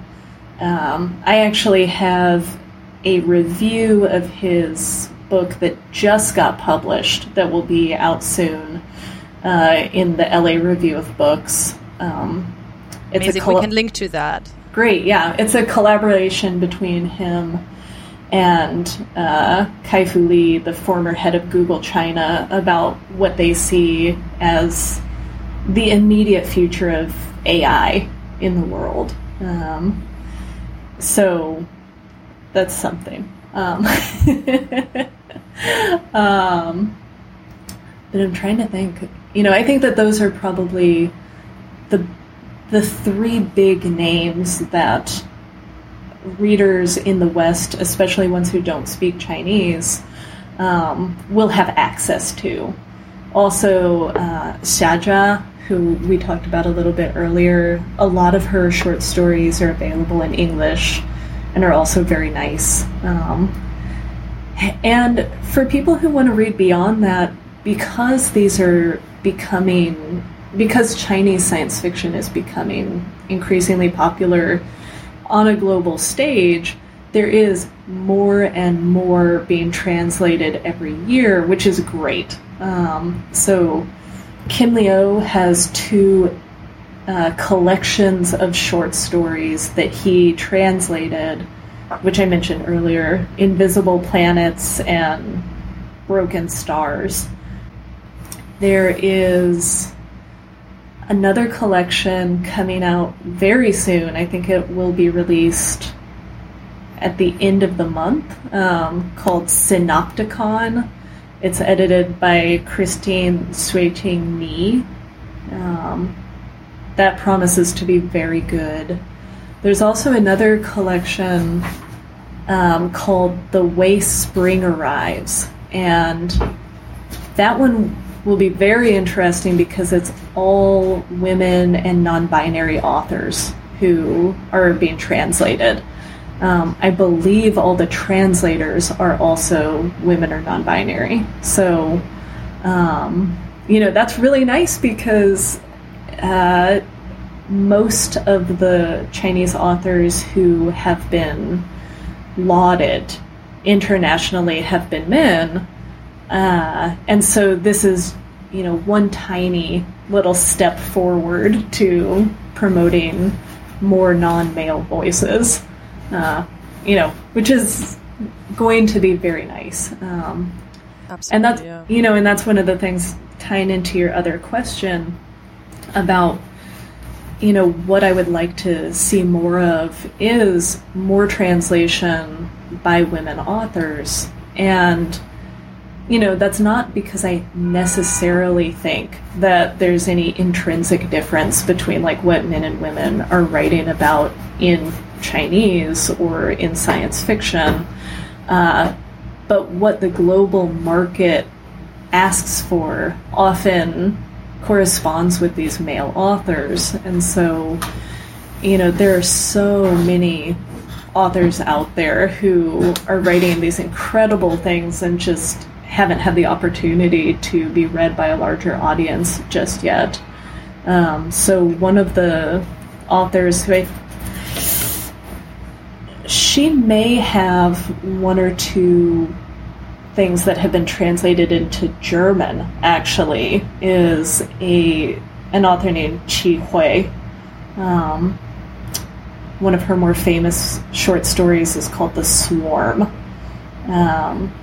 [SPEAKER 2] Um, I actually have a review of his book that just got published that will be out soon uh, in the LA Review of Books. Um,
[SPEAKER 1] it's Amazing. we can link to that.
[SPEAKER 2] Great, yeah. It's a collaboration between him and uh, Kai-Fu Lee, the former head of Google China, about what they see as the immediate future of AI in the world. Um, so that's something. Um, um, but I'm trying to think. You know, I think that those are probably the the three big names that readers in the West, especially ones who don't speak Chinese, um, will have access to. Also, uh, who we talked about a little bit earlier, a lot of her short stories are available in English and are also very nice. Um, and for people who want to read beyond that, because these are becoming, because Chinese science fiction is becoming increasingly popular on a global stage, there is more and more being translated every year, which is great. Um, so Ken Liu has two uh, collections of short stories that he translated, which I mentioned earlier Invisible Planets and Broken Stars. There is another collection coming out very soon. I think it will be released at the end of the month um, called Sinopticon it's edited by Christine Xueting Ni. Um, that promises to be very good. There's also another collection um, called The Way Spring Arrives, and that one will be very interesting because it's all women and non binary authors who are being translated. Um, I believe all the translators are also women or non binary. So, um, you know, that's really nice because uh, most of the Chinese authors who have been lauded internationally have been men. Uh, and so this is, you know, one tiny little step forward to promoting more non male voices uh, you know, which is going to be very nice. Um,
[SPEAKER 1] Absolutely,
[SPEAKER 2] and that's
[SPEAKER 1] yeah.
[SPEAKER 2] you know, and that's one of the things tying into your other question about you know what I would like to see more of is more translation by women authors and you know that's not because I necessarily think that there's any intrinsic difference between like what men and women are writing about in Chinese or in science fiction, uh, but what the global market asks for often corresponds with these male authors. And so, you know, there are so many authors out there who are writing these incredible things and just haven't had the opportunity to be read by a larger audience just yet. Um, so, one of the authors who I she may have one or two things that have been translated into German. Actually, is a an author named Chi Hui. Um, one of her more famous short stories is called The Swarm. Um,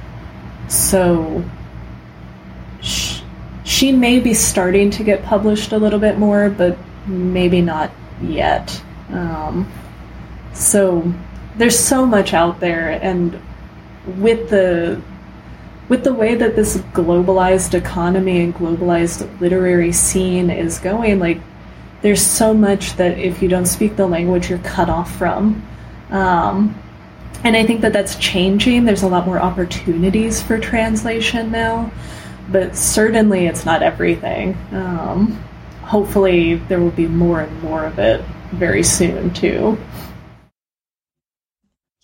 [SPEAKER 2] so she, she may be starting to get published a little bit more, but maybe not yet. Um, so there's so much out there, and with the with the way that this globalized economy and globalized literary scene is going, like there's so much that if you don't speak the language, you're cut off from. Um, and I think that that's changing. There's a lot more opportunities for translation now, but certainly it's not everything. Um, hopefully, there will be more and more of it very soon too.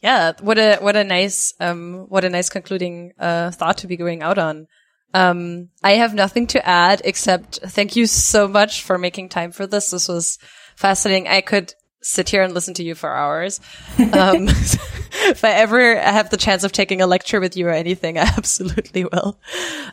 [SPEAKER 1] Yeah, what a what a nice um what a nice concluding uh thought to be going out on. Um I have nothing to add except thank you so much for making time for this. This was fascinating. I could sit here and listen to you for hours. Um, if I ever have the chance of taking a lecture with you or anything, I absolutely will.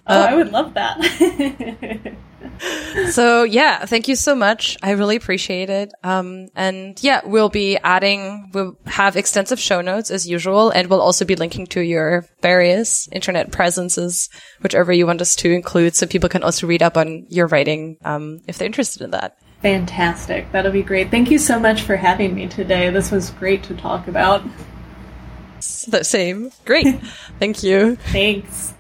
[SPEAKER 2] Oh, um, I would love that.
[SPEAKER 1] so yeah, thank you so much. I really appreciate it. Um, and yeah, we'll be adding, we'll have extensive show notes as usual, and we'll also be linking to your various internet presences, whichever you want us to include, so people can also read up on your writing, um, if they're interested in that.
[SPEAKER 2] Fantastic. That'll be great. Thank you so much for having me today. This was great to talk about.
[SPEAKER 1] The same. Great. Thank you.
[SPEAKER 2] Thanks.